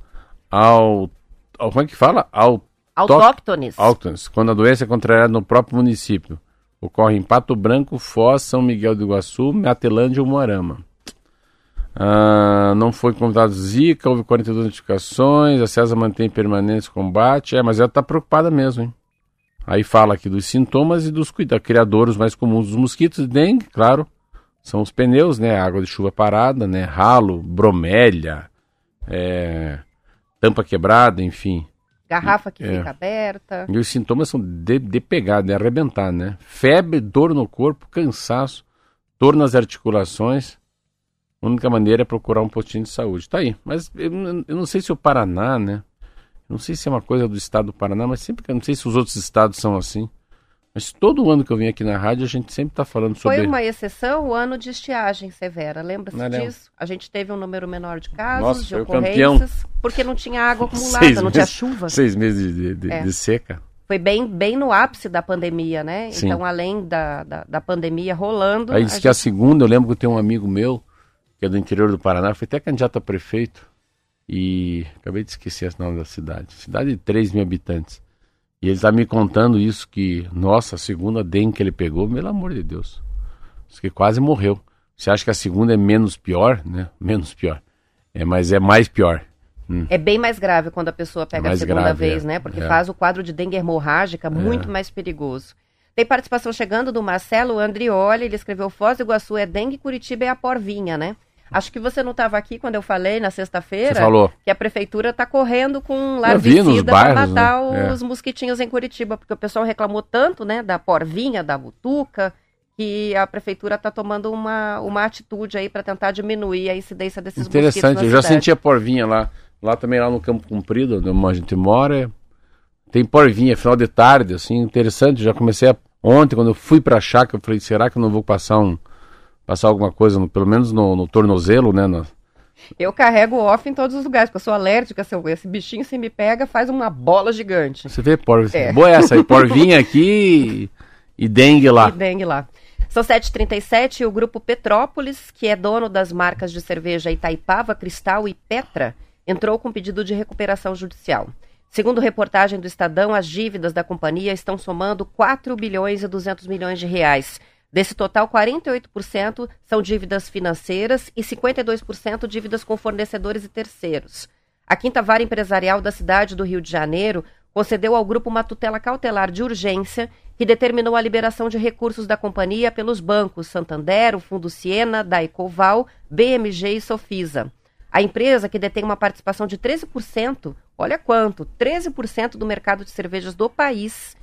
Speaker 2: ao, ao. Como é que fala? Ao,
Speaker 1: Autóctones.
Speaker 2: autóctones, quando a doença é contraída no próprio município. Ocorre em Pato Branco, Foz, São Miguel do Iguaçu, Matelândia ou Moarama. Ah, não foi convidado Zika, houve 42 notificações, a CESA mantém permanente combate. É, mas ela está preocupada mesmo, hein? Aí fala aqui dos sintomas e dos cuida- criadores mais comuns dos mosquitos, dengue, claro, são os pneus, né? Água de chuva parada, né? Ralo, bromélia, é, tampa quebrada, enfim.
Speaker 1: Garrafa que
Speaker 2: É.
Speaker 1: fica aberta.
Speaker 2: E os sintomas são de, de pegar, de arrebentar, né? Febre, dor no corpo, cansaço, dor nas articulações. A única maneira é procurar um postinho de saúde. Tá aí. Mas eu, não- eu não sei se o Paraná, né? Eu não sei se é uma coisa do estado do Paraná, mas sempre que eu não sei se os outros estados são assim. Mas todo ano que eu venho aqui na rádio, a gente sempre está falando sobre.
Speaker 1: Foi uma exceção o ano de estiagem severa, lembra-se disso? A gente teve um número menor de casos,
Speaker 2: Nossa,
Speaker 1: de ocorrências, porque não tinha água [laughs] acumulada,
Speaker 2: Seis
Speaker 1: não tinha
Speaker 2: meses-
Speaker 1: chuva.
Speaker 2: Seis meses de, de-
Speaker 1: É.
Speaker 2: de seca.
Speaker 1: Foi bem, bem no ápice da pandemia, né?
Speaker 2: Sim.
Speaker 1: Então, além da, da, da pandemia rolando,
Speaker 2: Aí
Speaker 1: a
Speaker 2: disse que a
Speaker 1: gente-
Speaker 2: segunda, eu lembro que tem um amigo meu, que é do interior do Paraná, foi até candidato a prefeito, e acabei de esquecer o nome da cidade. Cidade de 3 mil habitantes. E ele tá me contando isso, que, nossa, a segunda dengue que ele pegou, pelo amor de Deus. Diz que quase morreu. Você acha que a segunda é menos pior, né? Menos pior. É, mas é mais pior.
Speaker 1: é bem mais grave quando a pessoa pega a
Speaker 2: Mais
Speaker 1: segunda
Speaker 2: grave,
Speaker 1: vez,
Speaker 2: é.
Speaker 1: né? Porque
Speaker 2: É.
Speaker 1: faz o quadro de dengue hemorrágica muito mais perigoso. Tem participação chegando do Marcelo Andrioli, ele escreveu Foz do Iguaçu é dengue, Curitiba é a porvinha, né? Acho que você não estava aqui quando eu falei na sexta-feira que a prefeitura está correndo com larvicida para matar
Speaker 2: né? É.
Speaker 1: os mosquitinhos em Curitiba, porque o pessoal reclamou tanto, né, da porvinha, da butuca, que a prefeitura está tomando uma, uma atitude aí para tentar diminuir a incidência desses mosquitos
Speaker 2: Interessante, eu já
Speaker 1: cidade.
Speaker 2: senti a porvinha lá. Lá também, lá no Campo Comprido, onde a gente mora, tem porvinha, final de tarde, assim, interessante. Já comecei a... Ontem, quando eu fui pra chácara, eu falei, será que eu não vou passar um... Passar alguma coisa, no- pelo menos no, no tornozelo, né? no-
Speaker 1: Eu carrego off em todos os lugares, porque eu sou alérgica. Se eu- esse bichinho se me pega, faz uma bola gigante.
Speaker 2: Você vê, por...
Speaker 1: É.
Speaker 2: boa essa porvinha [laughs] aqui e dengue lá.
Speaker 1: E dengue lá. São 7h37 e o grupo Petrópolis, que é dono das marcas de cerveja Itaipava, Cristal e Petra, entrou com pedido de recuperação judicial. Segundo reportagem do Estadão, as dívidas da companhia estão somando 4 bilhões e 200 milhões de reais. Desse total, 48% são dívidas financeiras e 52% dívidas com fornecedores e terceiros. A Quinta Vara Empresarial da cidade do Rio de Janeiro concedeu ao grupo uma tutela cautelar de urgência que determinou a liberação de recursos da companhia pelos bancos Santander, o Fundo Siena, Daicoval, BMG e Sofisa. A empresa, que detém uma participação de 13%, olha quanto, 13% do mercado de cervejas do país,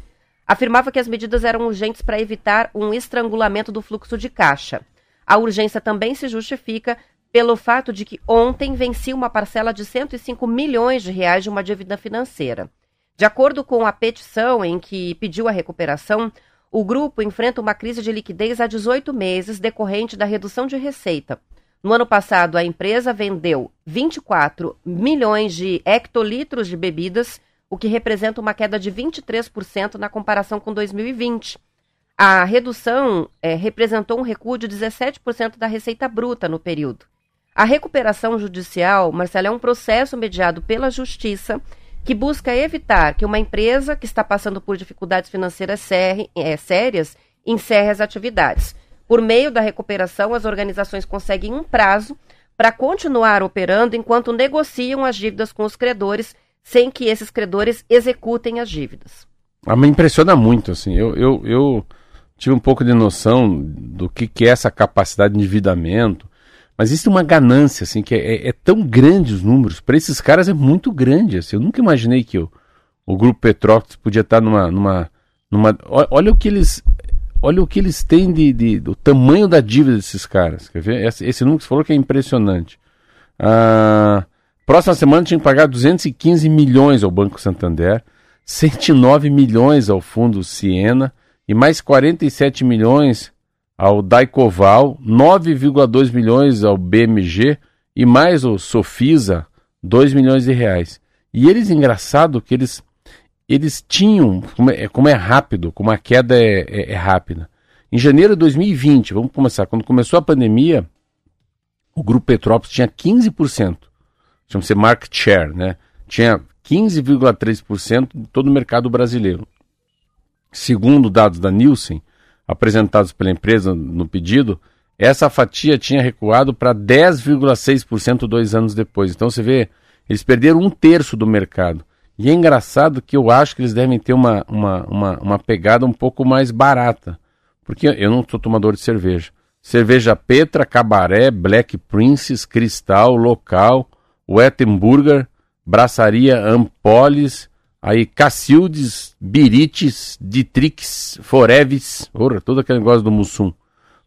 Speaker 1: afirmava que as medidas eram urgentes para evitar um estrangulamento do fluxo de caixa. A urgência também se justifica pelo fato de que ontem vencia uma parcela de 105 milhões de reais de uma dívida financeira. De acordo com a petição em que pediu a recuperação, o grupo enfrenta uma crise de liquidez há 18 meses decorrente da redução de receita. No ano passado, a empresa vendeu 24 milhões de hectolitros de bebidas, o que representa uma queda de 23% na comparação com 2020. A redução é, representou um recuo de 17% da receita bruta no período. A recuperação judicial, Marcelo, é um processo mediado pela Justiça que busca evitar que uma empresa que está passando por dificuldades financeiras é, sérias encerre as atividades. Por meio da recuperação, as organizações conseguem um prazo para continuar operando enquanto negociam as dívidas com os credores, sem que esses credores executem as dívidas.
Speaker 2: Ah, me impressiona muito, assim. Eu, eu, eu tive um pouco de noção do que, que é essa capacidade de endividamento, mas existe uma ganância, assim, que é, é, é tão grande os números. Para esses caras é muito grande, assim. Eu nunca imaginei que o, o Grupo Petrópolis podia estar numa, numa, numa... Olha o que eles olha o que eles têm de, de, do tamanho da dívida desses caras. Quer ver? Esse, esse número que você falou que é impressionante. Ah, próxima semana tinha que pagar 215 milhões ao Banco Santander, 109 milhões ao Fundo Siena e mais 47 milhões ao Daicoval, 9,2 milhões ao BMG e mais o Sofisa, 2 milhões de reais. E eles, engraçado que eles eles tinham, como é, como é rápido, como a queda é, é, é, rápida. Em janeiro de 2020, vamos começar, quando começou a pandemia, o Grupo Petrópolis tinha 15%, chama-se market share, né? Tinha 15,3% de todo o mercado brasileiro. Segundo dados da Nielsen, apresentados pela empresa no pedido, essa fatia tinha recuado para 10,6% dois anos depois. Então você vê, eles perderam um terço do mercado. E é engraçado que eu acho que eles devem ter uma, uma, uma, uma pegada um pouco mais barata. Porque eu não sou tomador de cerveja. Cerveja Petra, Cabaré, Black Princess, Cristal, Local, Wettenburger, Braçaria Ampolis, aí Cacildes, Birites, Ditrix, Foreves, porra, todo aquele negócio do Mussum.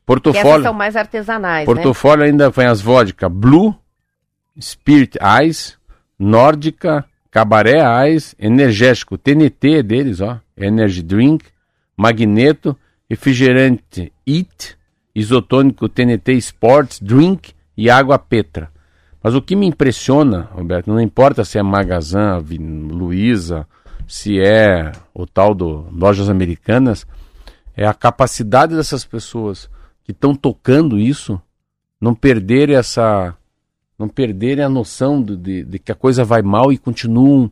Speaker 2: Portofólio. Essas
Speaker 1: são mais artesanais,
Speaker 2: né? Portofólio né? ainda foi as vodka Blue, Spirit Ice, Nórdica, Cabaré Ais, Energético TNT deles, ó, Energy Drink, Magneto, Refrigerante It, Isotônico TNT Sports Drink e Água Petra. Mas o que me impressiona, Roberto, não importa se é Magazan, Luiza, se é o tal do Lojas Americanas, é a capacidade dessas pessoas que estão tocando isso não perder essa não perderem a noção de, de, de, que a coisa vai mal e continuam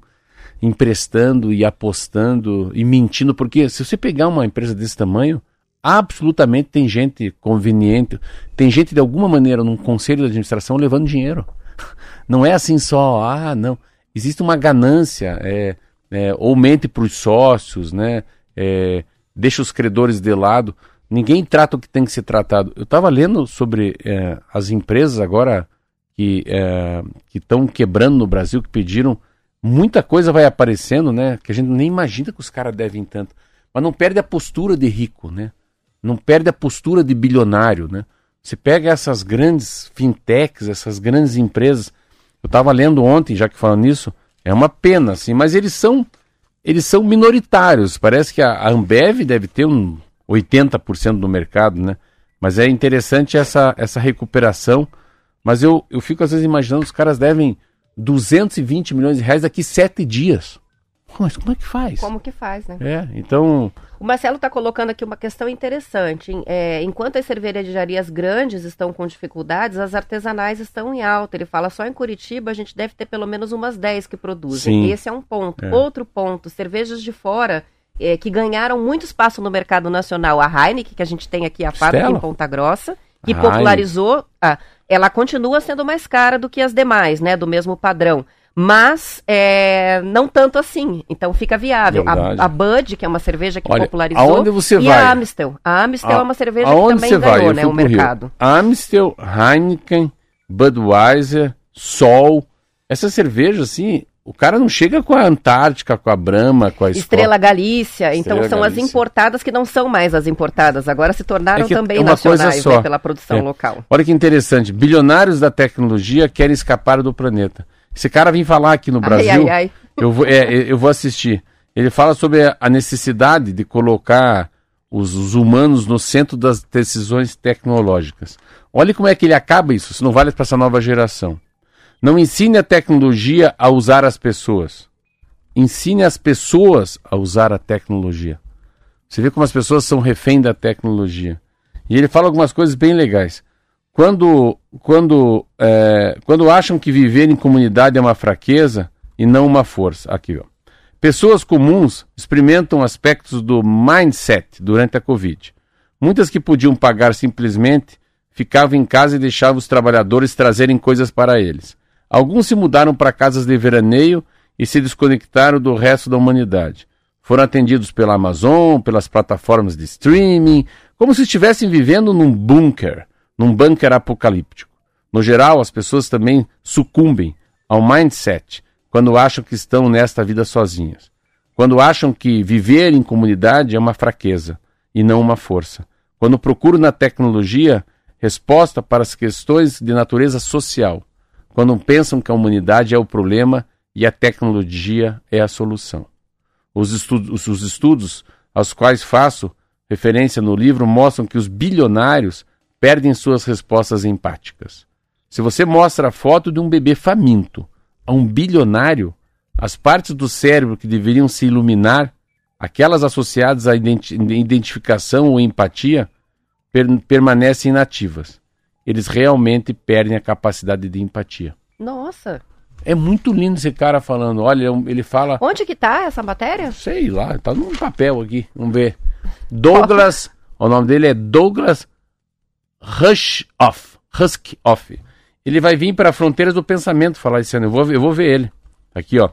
Speaker 2: emprestando e apostando e mentindo, porque se você pegar uma empresa desse tamanho, absolutamente tem gente conveniente, tem gente de alguma maneira num conselho de administração levando dinheiro. [laughs] Não é assim só, ah, não. Existe uma ganância, é, é, ou mente para os sócios, né? É, deixa os credores de lado. Ninguém trata o que tem que ser tratado. Eu estava lendo sobre é, as empresas agora que é, estão quebrando no Brasil, que pediram. Muita coisa vai aparecendo, né? Que a gente nem imagina que os caras devem tanto. Mas não perde a postura de rico, né? Não perde a postura de bilionário, né? Você pega essas grandes fintechs, essas grandes empresas. Eu estava lendo ontem, já que falando nisso, é uma pena, assim, mas eles são eles são minoritários. Parece que a, Ambev deve ter um 80% do mercado, né? Mas é interessante essa, essa recuperação mas eu, eu fico às vezes imaginando os caras devem 220 milhões de reais daqui sete dias. Mas como é que faz?
Speaker 1: Como que faz, né?
Speaker 2: É, então,
Speaker 1: O Marcelo está colocando aqui uma questão interessante. é, enquanto as cervejarias grandes estão com dificuldades, as artesanais estão em alta. Ele fala só em Curitiba a gente deve ter pelo menos umas 10 que produzem.
Speaker 2: Sim.
Speaker 1: Esse é um ponto.
Speaker 2: É.
Speaker 1: Outro ponto, cervejas de fora é, que ganharam muito espaço no mercado nacional. A Heineken, que a gente tem aqui a fábrica
Speaker 2: Stella?
Speaker 1: em Ponta Grossa, que
Speaker 2: A
Speaker 1: popularizou. ah, ela continua sendo mais cara do que as demais, né? Do mesmo padrão. Mas é, não tanto assim. Então fica viável. A, a Bud, que é uma cerveja que
Speaker 2: Olha,
Speaker 1: popularizou.
Speaker 2: aonde você
Speaker 1: e
Speaker 2: vai?
Speaker 1: a Amstel. A Amstel
Speaker 2: A-
Speaker 1: é uma cerveja que também ganhou né, o
Speaker 2: Rio.
Speaker 1: mercado.
Speaker 2: Amstel, Heineken, Budweiser, Sol. Essa cerveja, assim, o cara não chega com a Antártica, com a Brahma, com a Skol.
Speaker 1: Estrela Galícia. Então
Speaker 2: Estrela
Speaker 1: são as
Speaker 2: Galícia.
Speaker 1: importadas que não são mais as importadas. Agora se tornaram
Speaker 2: É
Speaker 1: também
Speaker 2: é uma coisa
Speaker 1: nacionais
Speaker 2: só.
Speaker 1: né, pela produção
Speaker 2: É.
Speaker 1: local.
Speaker 2: Olha que interessante. Bilionários da tecnologia querem escapar do planeta. Esse cara vem falar aqui no Brasil.
Speaker 1: Ai, ai, ai.
Speaker 2: Eu vou, é, eu vou assistir. Ele fala sobre a- necessidade de colocar os, os humanos no centro das decisões tecnológicas. Olha como é que ele acaba isso. Isso não vale para essa nova geração. Não ensine a tecnologia a usar as pessoas. Ensine as pessoas a usar a tecnologia. Você vê como as pessoas são refém da tecnologia. E ele fala algumas coisas bem legais. Quando, quando, é, quando acham que viver em comunidade é uma fraqueza e não uma força. Aqui, ó. Pessoas comuns experimentam aspectos do mindset durante a Covid. Muitas que podiam pagar simplesmente ficavam em casa e deixavam os trabalhadores trazerem coisas para eles. Alguns se mudaram para casas de veraneio e se desconectaram do resto da humanidade. Foram atendidos pela Amazon, pelas plataformas de streaming, como se estivessem vivendo num bunker, num bunker apocalíptico. No geral, as pessoas também sucumbem ao mindset quando acham que estão nesta vida sozinhas. Quando acham que viver em comunidade é uma fraqueza e não uma força. Quando procuram na tecnologia resposta para as questões de natureza social. Quando pensam que a humanidade é o problema e a tecnologia é a solução. Os estudos, os estudos aos quais faço referência no livro mostram que os bilionários perdem suas respostas empáticas. Se você mostra a foto de um bebê faminto a um bilionário, as partes do cérebro que deveriam se iluminar, aquelas associadas à identi- identificação ou empatia, per- permanecem inativas. Eles realmente perdem a capacidade de empatia.
Speaker 1: Nossa.
Speaker 2: É muito lindo esse cara falando. Olha, ele fala.
Speaker 1: Onde que tá essa matéria?
Speaker 2: Sei lá, tá num papel aqui. Vamos ver. Douglas. [laughs] o nome dele é Douglas Rushkoff. Ruskoff. Ele vai vir para Fronteiras do Pensamento falar esse ano. Eu vou, eu vou ver ele. Aqui, ó.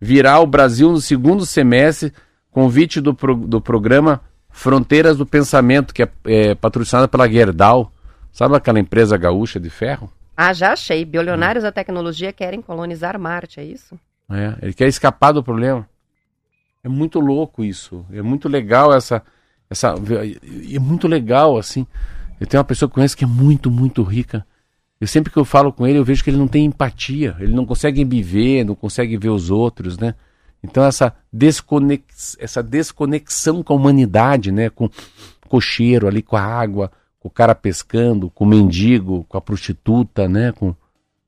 Speaker 2: Virá o Brasil no segundo semestre. Convite do, pro- do programa Fronteiras do Pensamento, que é, é patrocinado pela Gerdau. Sabe aquela empresa gaúcha de ferro?
Speaker 1: Ah, já achei. Bilionários da tecnologia querem colonizar Marte, é isso?
Speaker 2: É, ele quer escapar do problema. É muito louco isso. É muito legal essa. essa é muito legal, assim. Eu tenho uma pessoa que conheço que é muito, muito rica. Eu sempre que eu falo com ele, eu vejo que ele não tem empatia. Ele não consegue viver, não consegue ver os outros, né? Então essa, desconex, essa desconexão com a humanidade, né? Com o cocheiro ali, com a água, com o cara pescando, com o mendigo, com a prostituta, né? Com,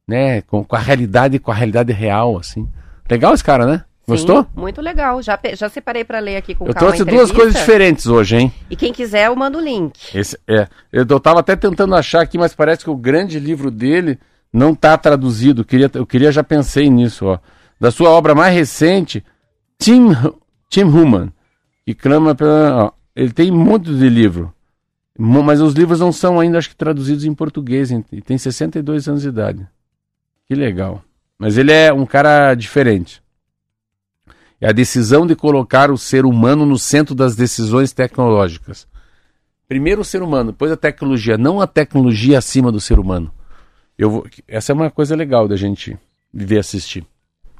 Speaker 2: né? com, com a realidade, com a realidade real, assim. Legal esse cara, né? Gostou?
Speaker 1: Muito legal. Já, já separei para ler aqui com
Speaker 2: Eu
Speaker 1: calma a
Speaker 2: trouxe duas coisas diferentes hoje, hein?
Speaker 1: E quem quiser, eu mando o link.
Speaker 2: Esse, é, eu, eu tava até tentando achar aqui, mas parece que o grande livro dele não tá traduzido. Eu queria, eu queria já pensei nisso, ó. Da sua obra mais recente, Tim, Tim Human, que clama pela. ó, ele tem um monte de livro. Mas os livros não são ainda, acho que, traduzidos em português. hein? E tem 62 anos de idade. Que legal. Mas ele é um cara diferente. É a decisão de colocar o ser humano no centro das decisões tecnológicas. Primeiro o ser humano, depois a tecnologia, não a tecnologia acima do ser humano. Eu vou, essa é uma coisa legal da gente viver assistir.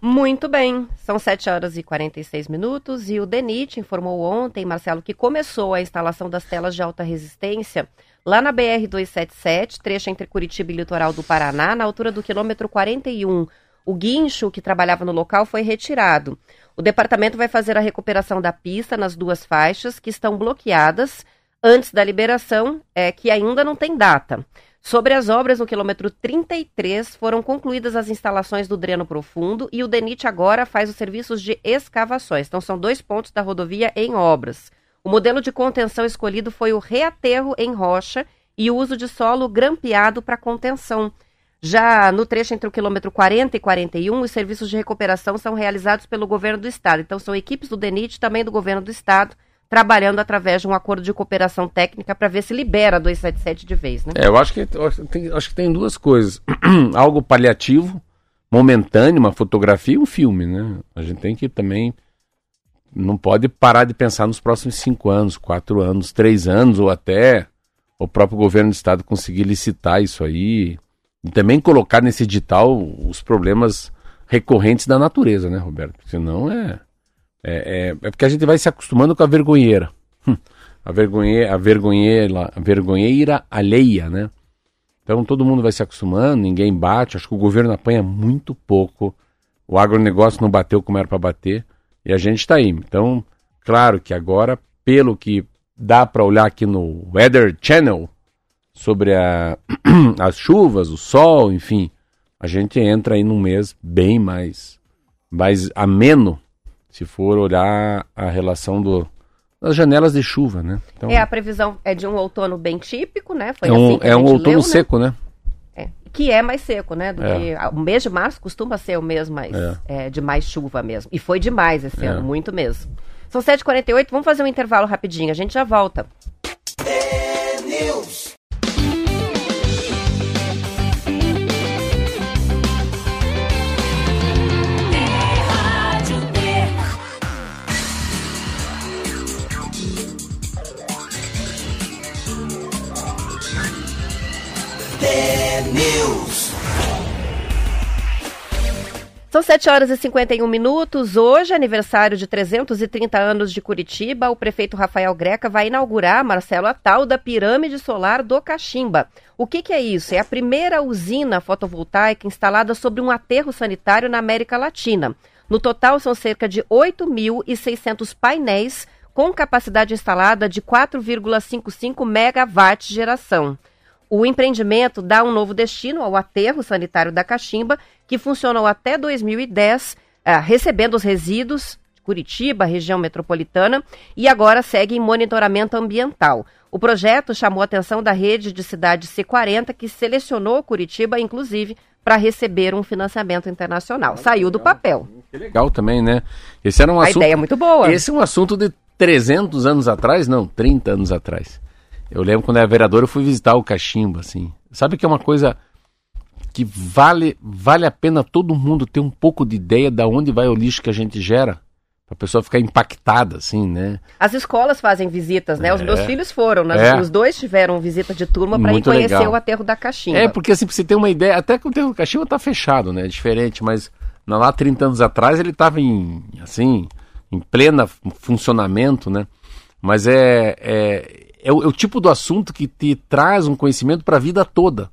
Speaker 1: Muito bem, são 7 horas e 46 minutos e o DENIT informou ontem, Marcelo, que começou a instalação das telas de alta resistência lá na BR-277, trecho entre Curitiba e Litoral do Paraná, na altura do quilômetro 41. O guincho que trabalhava no local foi retirado. O departamento vai fazer a recuperação da pista nas duas faixas que estão bloqueadas antes da liberação, é, que ainda não tem data. Sobre as obras no quilômetro 33, foram concluídas as instalações do dreno profundo e o DENIT agora faz os serviços de escavações. Então, são dois pontos da rodovia em obras. O modelo de contenção escolhido foi o reaterro em rocha e o uso de solo grampeado para contenção. Já no trecho entre o quilômetro 40 e 41, os serviços de recuperação são realizados pelo governo do estado. Então, são equipes do DENIT também do governo do estado trabalhando através de um acordo de cooperação técnica para ver se libera a 277 de vez, né?
Speaker 2: É, eu acho, que tem, acho que tem duas coisas. [clears throat] Algo paliativo, momentâneo, uma fotografia e um filme, né? A gente tem que também. Não pode parar de pensar nos próximos cinco anos, quatro anos, três anos, ou até o próprio governo do estado conseguir licitar isso aí. E também colocar nesse edital os problemas recorrentes da natureza, né, Roberto? Senão é. É, é, é porque a gente vai se acostumando com a vergonheira. Hum, a, vergonhe, a, vergonheira, a vergonheira alheia, né? Então todo mundo vai se acostumando, ninguém bate. Acho que o governo apanha muito pouco. O agronegócio não bateu como era para bater. E a gente está aí. Então, claro que agora, pelo que dá para olhar aqui no Weather Channel, sobre a, [clears throat] as chuvas, o sol, enfim, a gente entra aí num mês bem mais, mais ameno se for olhar a relação do, das janelas de chuva, né?
Speaker 1: Então, é, a previsão é de um outono bem típico, né?
Speaker 2: Foi é um, assim é um outono leu, seco, né?
Speaker 1: É, que é mais seco, né? Do é. que, o mês de março costuma ser o mês mais, é. é de mais chuva mesmo. E foi demais esse ano, muito mesmo. São 7h48, vamos fazer um intervalo rapidinho, a gente já volta. News. News. São 7 horas e 51 minutos. Hoje, aniversário de 330 anos de Curitiba, o prefeito Rafael Greca vai inaugurar, Marcelo, a tal da pirâmide solar do Caximba. O que, que é isso? É a primeira usina fotovoltaica instalada sobre um aterro sanitário na América Latina. No total, são cerca de 8.600 painéis com capacidade instalada de 4,55 megawatts de geração. O empreendimento dá um novo destino ao aterro sanitário da Caximba, que funcionou até 2010, ah, recebendo os resíduos de Curitiba, região metropolitana, e agora segue em monitoramento ambiental. O projeto chamou a atenção da rede de cidades C40, que selecionou Curitiba, inclusive, para receber um financiamento internacional. Saiu do papel.
Speaker 2: Que legal também, né? Esse era um
Speaker 1: a
Speaker 2: assunto...
Speaker 1: ideia é muito boa.
Speaker 2: Esse é um assunto de 300 anos atrás, não, 30 anos atrás. Eu lembro quando eu era vereador, eu fui visitar o Cachimba, assim. Sabe que é uma coisa que vale, vale a pena todo mundo ter um pouco de ideia de onde vai o lixo que a gente gera? Pra pessoa ficar impactada, assim, né?
Speaker 1: As escolas fazem visitas, né? É. Os meus filhos foram, né? É. Os dois tiveram visita de turma para ir conhecer legal. o aterro da Caximba.
Speaker 2: É, porque assim, pra você ter uma ideia, até que o aterro da Caximba tá fechado, né? É diferente, mas lá 30 anos atrás ele tava em, assim, em plena funcionamento, né? Mas é, é é o, é o tipo do assunto que te traz um conhecimento para a vida toda.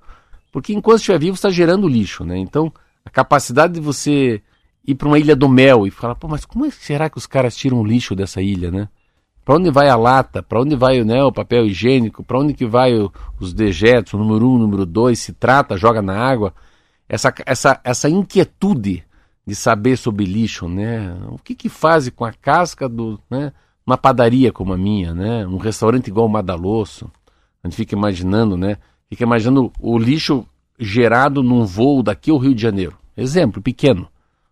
Speaker 2: Porque enquanto estiver vivo, está gerando lixo, né? Então, a capacidade de você ir para uma ilha do mel e falar, pô, mas como é que será que os caras tiram o lixo dessa ilha, né? Para onde vai a lata? Para onde vai né, o papel higiênico? Para onde que vai o, os dejetos? O número um, o número dois? Se trata, joga na água? Essa, essa, essa inquietude de saber sobre lixo, né? O que que faz com a casca do, né? Uma padaria como a minha, né? Um restaurante igual o Madalosso. A gente fica imaginando, né? Fica imaginando o lixo gerado num voo daqui ao Rio de Janeiro. Exemplo pequeno.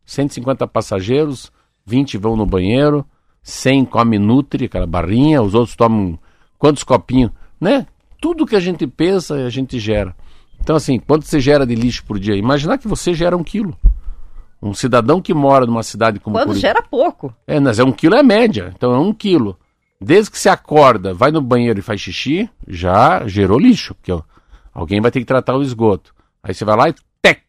Speaker 2: 150 passageiros, 20 vão no banheiro, 100 come Nutri, aquela barrinha, os outros tomam quantos copinhos, né? Tudo que a gente pensa, a gente gera. Então, assim, quanto você gera de lixo por dia? Imaginar que você gera um quilo. Um cidadão que mora numa cidade como
Speaker 1: Quando Curitiba... gera pouco.
Speaker 2: É, mas é um quilo é média, então é um quilo. Desde que você acorda, vai no banheiro e faz xixi, já gerou lixo, porque ó, alguém vai ter que tratar o esgoto. Aí você vai lá e tec,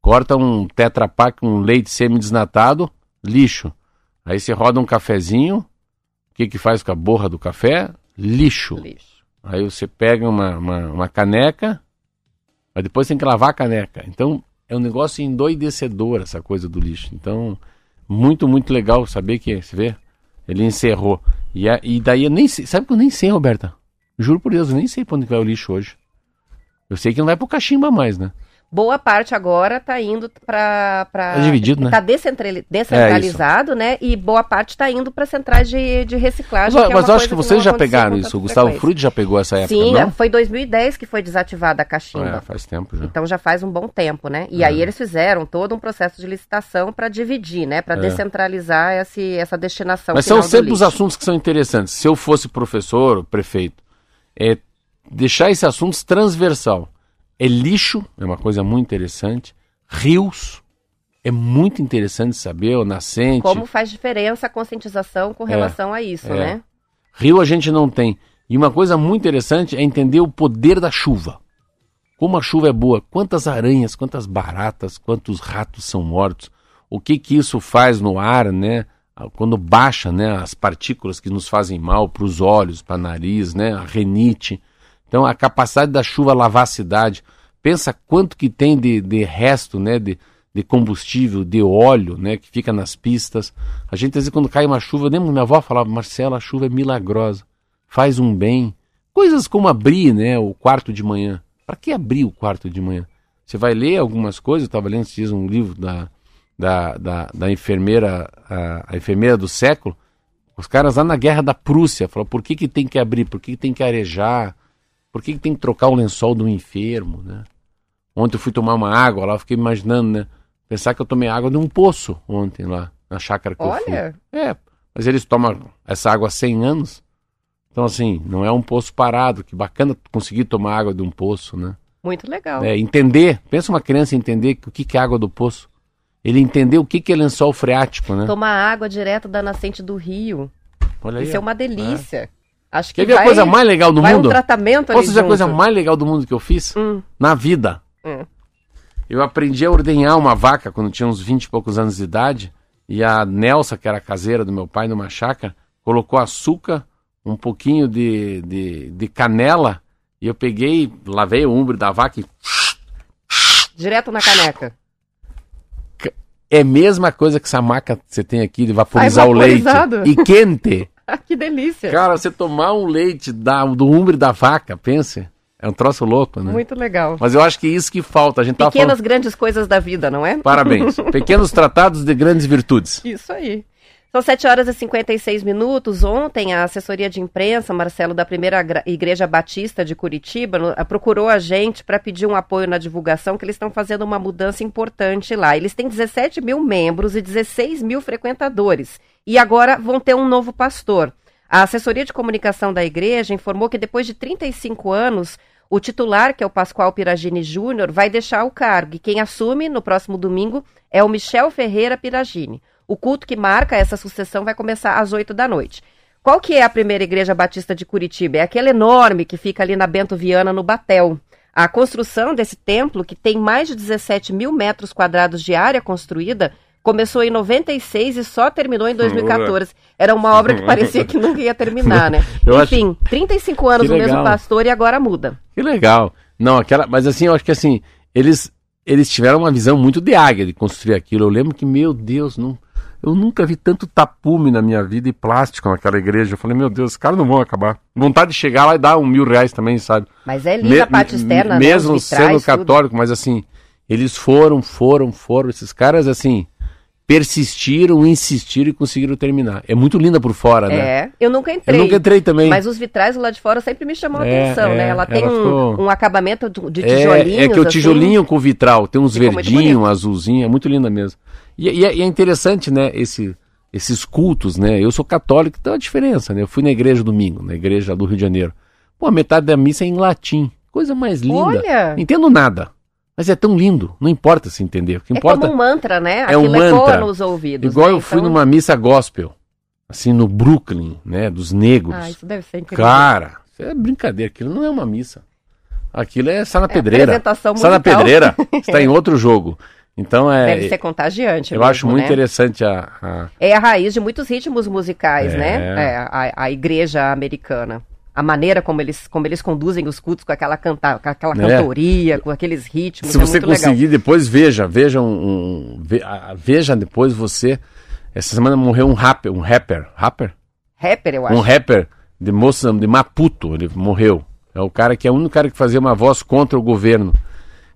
Speaker 2: corta um tetra pak, um leite semi-desnatado, lixo. Aí você roda um cafezinho, o que que faz com a borra do café? Lixo. lixo. Aí você pega uma, uma, uma caneca, mas depois tem que lavar a caneca. Então, é um negócio endoidecedor essa coisa do lixo. Então, muito, muito legal saber que, você vê, ele encerrou. E, a, e daí eu nem sei, sabe que eu nem sei, Roberta? Juro por Deus, eu nem sei pra onde vai o lixo hoje. Eu sei que não vai pro cachimba mais, né?
Speaker 1: Boa parte agora tá indo para
Speaker 2: Tá dividido, né?
Speaker 1: Tá descentrali- descentralizado, né? E boa parte tá indo para centrais de, de reciclagem.
Speaker 2: Mas,
Speaker 1: que é
Speaker 2: mas eu acho que vocês já pegaram isso. O Gustavo. Frutti já pegou essa época,
Speaker 1: Sim,
Speaker 2: não?
Speaker 1: foi 2010 que foi desativada a cachimba.
Speaker 2: É, faz tempo já.
Speaker 1: Então já faz um bom tempo, né? E aí eles fizeram todo um processo de licitação para dividir, né? Para
Speaker 2: É.
Speaker 1: descentralizar esse, essa destinação.
Speaker 2: Mas são sempre os assuntos que são interessantes. Se eu fosse professor, prefeito, é deixar esses assuntos transversal. É lixo, é uma coisa muito interessante. Rios, é muito interessante saber, o nascente.
Speaker 1: Como faz diferença a conscientização com relação a isso,
Speaker 2: é.
Speaker 1: né?
Speaker 2: Rio a gente não tem. E uma coisa muito interessante é entender o poder da chuva. Como a chuva é boa, quantas aranhas, quantas baratas, quantos ratos são mortos. O que que isso faz no ar, né? Quando baixa, né, as partículas que nos fazem mal para os olhos, para nariz, né, a renite. Então a capacidade da chuva lavar a cidade. Pensa quanto que tem de, de resto, né, de, de combustível, de óleo, né, que fica nas pistas. A gente às vezes quando cai uma chuva, eu minha avó falava, Marcela, a chuva é milagrosa, faz um bem. Coisas como abrir, né, o quarto de manhã. Para que abrir o quarto de manhã? Você vai ler algumas coisas, eu estava lendo esses um livro da, da, da, da enfermeira, a, a enfermeira do século, os caras lá na guerra da Prússia falaram, por que, que tem que abrir, por que, que tem que arejar, por que, que tem que trocar o lençol do enfermo, né? Ontem eu fui tomar uma água lá, eu fiquei imaginando, né? Pensar que eu tomei água de um poço ontem lá, na chácara que eu fui.
Speaker 1: Olha,
Speaker 2: É, mas eles tomam essa água há 100 anos. Então, assim, não é um poço parado. Que bacana conseguir tomar água de um poço, né?
Speaker 1: muito legal.
Speaker 2: É, entender, pensa uma criança entender o que que é água do poço. Ele entender o que que é lençol freático, né?
Speaker 1: Tomar água direto da nascente do rio.
Speaker 2: Olha aí.
Speaker 1: Isso é
Speaker 2: ó.
Speaker 1: uma delícia. Acho que
Speaker 2: Quer ver
Speaker 1: vai,
Speaker 2: a coisa mais legal do
Speaker 1: vai
Speaker 2: mundo?
Speaker 1: um tratamento ali
Speaker 2: Posso dizer a coisa mais legal do mundo que eu fiz?
Speaker 1: Hum.
Speaker 2: Na vida.
Speaker 1: Hum.
Speaker 2: Eu aprendi a ordenhar uma vaca quando tinha uns 20 e poucos anos de idade. E a Nelsa, que era caseira do meu pai numa chácara, colocou açúcar, um pouquinho de, de, de canela. E eu peguei, lavei o umbre da vaca e
Speaker 1: Direto na caneca.
Speaker 2: é a mesma coisa que essa maca que você tem aqui de vaporizar
Speaker 1: Sai
Speaker 2: o leite. E quente. [laughs]
Speaker 1: Ah, [laughs] que delícia.
Speaker 2: Cara, você tomar um leite da, do umbre da vaca, pense. É um troço louco, né?
Speaker 1: Muito legal.
Speaker 2: Mas eu acho que isso que falta. A gente
Speaker 1: Pequenas
Speaker 2: falando...
Speaker 1: grandes coisas da vida, não é?
Speaker 2: Parabéns. [laughs] Pequenos tratados de grandes virtudes.
Speaker 1: Isso aí. São 7 horas e 56 minutos. Ontem, a assessoria de imprensa, Marcelo, da primeira Igreja Batista de Curitiba, no- a- procurou a gente para pedir um apoio na divulgação, que eles estão fazendo uma mudança importante lá. Eles têm 17 mil membros e 16 mil frequentadores. E agora vão ter um novo pastor. A assessoria de comunicação da igreja informou que depois de 35 anos, o titular, que é o Pascoal Piragini Júnior, vai deixar o cargo. E quem assume no próximo domingo é o Michel Ferreira Piragini. O culto que marca essa sucessão vai começar às 8 da noite. Qual que é a primeira igreja batista de Curitiba? É aquela enorme que fica ali na Bento Viana, no Batel. A construção desse templo, que tem mais de 17 mil metros quadrados de área construída, começou em 96 e só terminou em 2014. Era uma obra que parecia que nunca ia terminar, né? [laughs]
Speaker 2: Eu acho-
Speaker 1: Enfim, 35 anos o mesmo pastor e agora muda.
Speaker 2: Que legal. Não, aquela. Mas assim, eu acho que assim, eles, eles tiveram uma visão muito de águia de construir aquilo. Eu lembro que, meu Deus, não, eu nunca vi tanto tapume na minha vida e plástico naquela igreja. Eu falei, meu Deus, os caras não vão acabar. Vontade de chegar lá e dar um mil reais também, sabe?
Speaker 1: Mas é linda a parte externa, né?
Speaker 2: Mesmo sendo
Speaker 1: tudo.
Speaker 2: católico, mas assim, eles foram, foram, foram. Esses caras, assim, persistiram, insistiram e conseguiram terminar. É muito linda por fora, né?
Speaker 1: É, eu nunca
Speaker 2: Eu
Speaker 1: entrei.
Speaker 2: nunca entrei também.
Speaker 1: Mas os vitrais lá de fora sempre me chamam a
Speaker 2: É,
Speaker 1: atenção,
Speaker 2: é,
Speaker 1: né? Ela tem
Speaker 2: ela
Speaker 1: um,
Speaker 2: ficou-
Speaker 1: um acabamento de tijolinhos.
Speaker 2: É, é que o
Speaker 1: assim.
Speaker 2: tijolinho com vitral tem uns
Speaker 1: bonito.
Speaker 2: azulzinho, é muito linda mesmo. E, e é, e é interessante, né, esse, esses cultos, né? Eu sou católico, então é a diferença, né? Eu fui na igreja domingo, na igreja do Rio de Janeiro. Pô, metade da missa é em latim. Coisa mais linda.
Speaker 1: Olha!
Speaker 2: Não entendo nada. Mas é tão lindo. Não importa se entender. O que
Speaker 1: É
Speaker 2: importa
Speaker 1: como um mantra, né?
Speaker 2: É um
Speaker 1: Aquilo
Speaker 2: mantra.
Speaker 1: nos ouvidos.
Speaker 2: Igual
Speaker 1: né?
Speaker 2: eu fui
Speaker 1: Então-
Speaker 2: numa missa gospel, assim, no Brooklyn, né? Dos negros.
Speaker 1: Ah, isso deve ser incrível.
Speaker 2: Cara, isso é brincadeira, aquilo não é uma missa. Aquilo é só na pedreira. na pedreira, [laughs] está em outro jogo. Então é.
Speaker 1: Deve ser contagiante.
Speaker 2: eu
Speaker 1: mesmo,
Speaker 2: acho muito
Speaker 1: né?
Speaker 2: interessante a, a-
Speaker 1: É a raiz de muitos ritmos musicais,
Speaker 2: É.
Speaker 1: né? É, a, a igreja americana. A maneira como eles, como eles conduzem os cultos com aquela, canta, com aquela
Speaker 2: É.
Speaker 1: cantoria, com aqueles ritmos.
Speaker 2: Se
Speaker 1: é
Speaker 2: você conseguir, depois veja, veja um, um- veja depois você. Essa semana morreu um rapper, um rapper, rapper,
Speaker 1: legal. Rapper, eu acho.
Speaker 2: um rapper de Moçambique, de Maputo, ele morreu. É o cara que é o único cara que fazia uma voz contra o governo.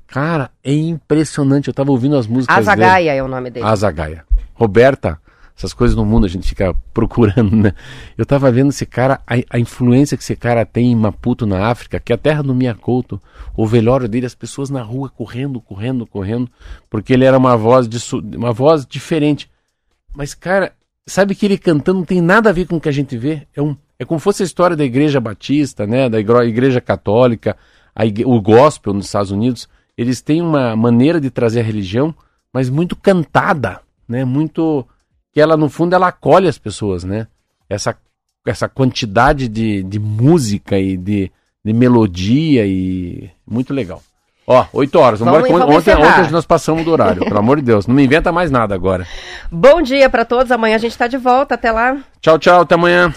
Speaker 2: Cara, é impressionante. Eu tava ouvindo as músicas dele.
Speaker 1: Azagaia é o nome dele.
Speaker 2: Azagaia. Roberta, essas coisas no mundo a gente fica [laughs] procurando, né? Eu tava vendo esse cara, a, a influência que esse cara tem em Maputo, na África, que é a terra do Miyakoto, o velório dele, as pessoas na rua correndo, correndo, correndo, porque ele era uma voz, de, uma voz diferente. Mas, cara, sabe que ele cantando não tem nada a ver com o que a gente vê? É, um, é como fosse a história da igreja batista, né? Da igreja católica, a o gospel nos Estados Unidos. Eles têm uma maneira de trazer a religião, mas muito cantada, né? Muito que ela no fundo ela acolhe as pessoas, né? Essa essa quantidade de, de música e de, de melodia e muito legal. Ó, 8 horas.
Speaker 1: Vamos-
Speaker 2: Vamos,
Speaker 1: vamos
Speaker 2: ontem,
Speaker 1: encerrar.
Speaker 2: ontem nós passamos do horário, pelo amor de Deus. Não me inventa mais nada agora.
Speaker 1: Bom dia pra todos. Amanhã a gente tá de volta. Até lá.
Speaker 2: Tchau, tchau. Até amanhã.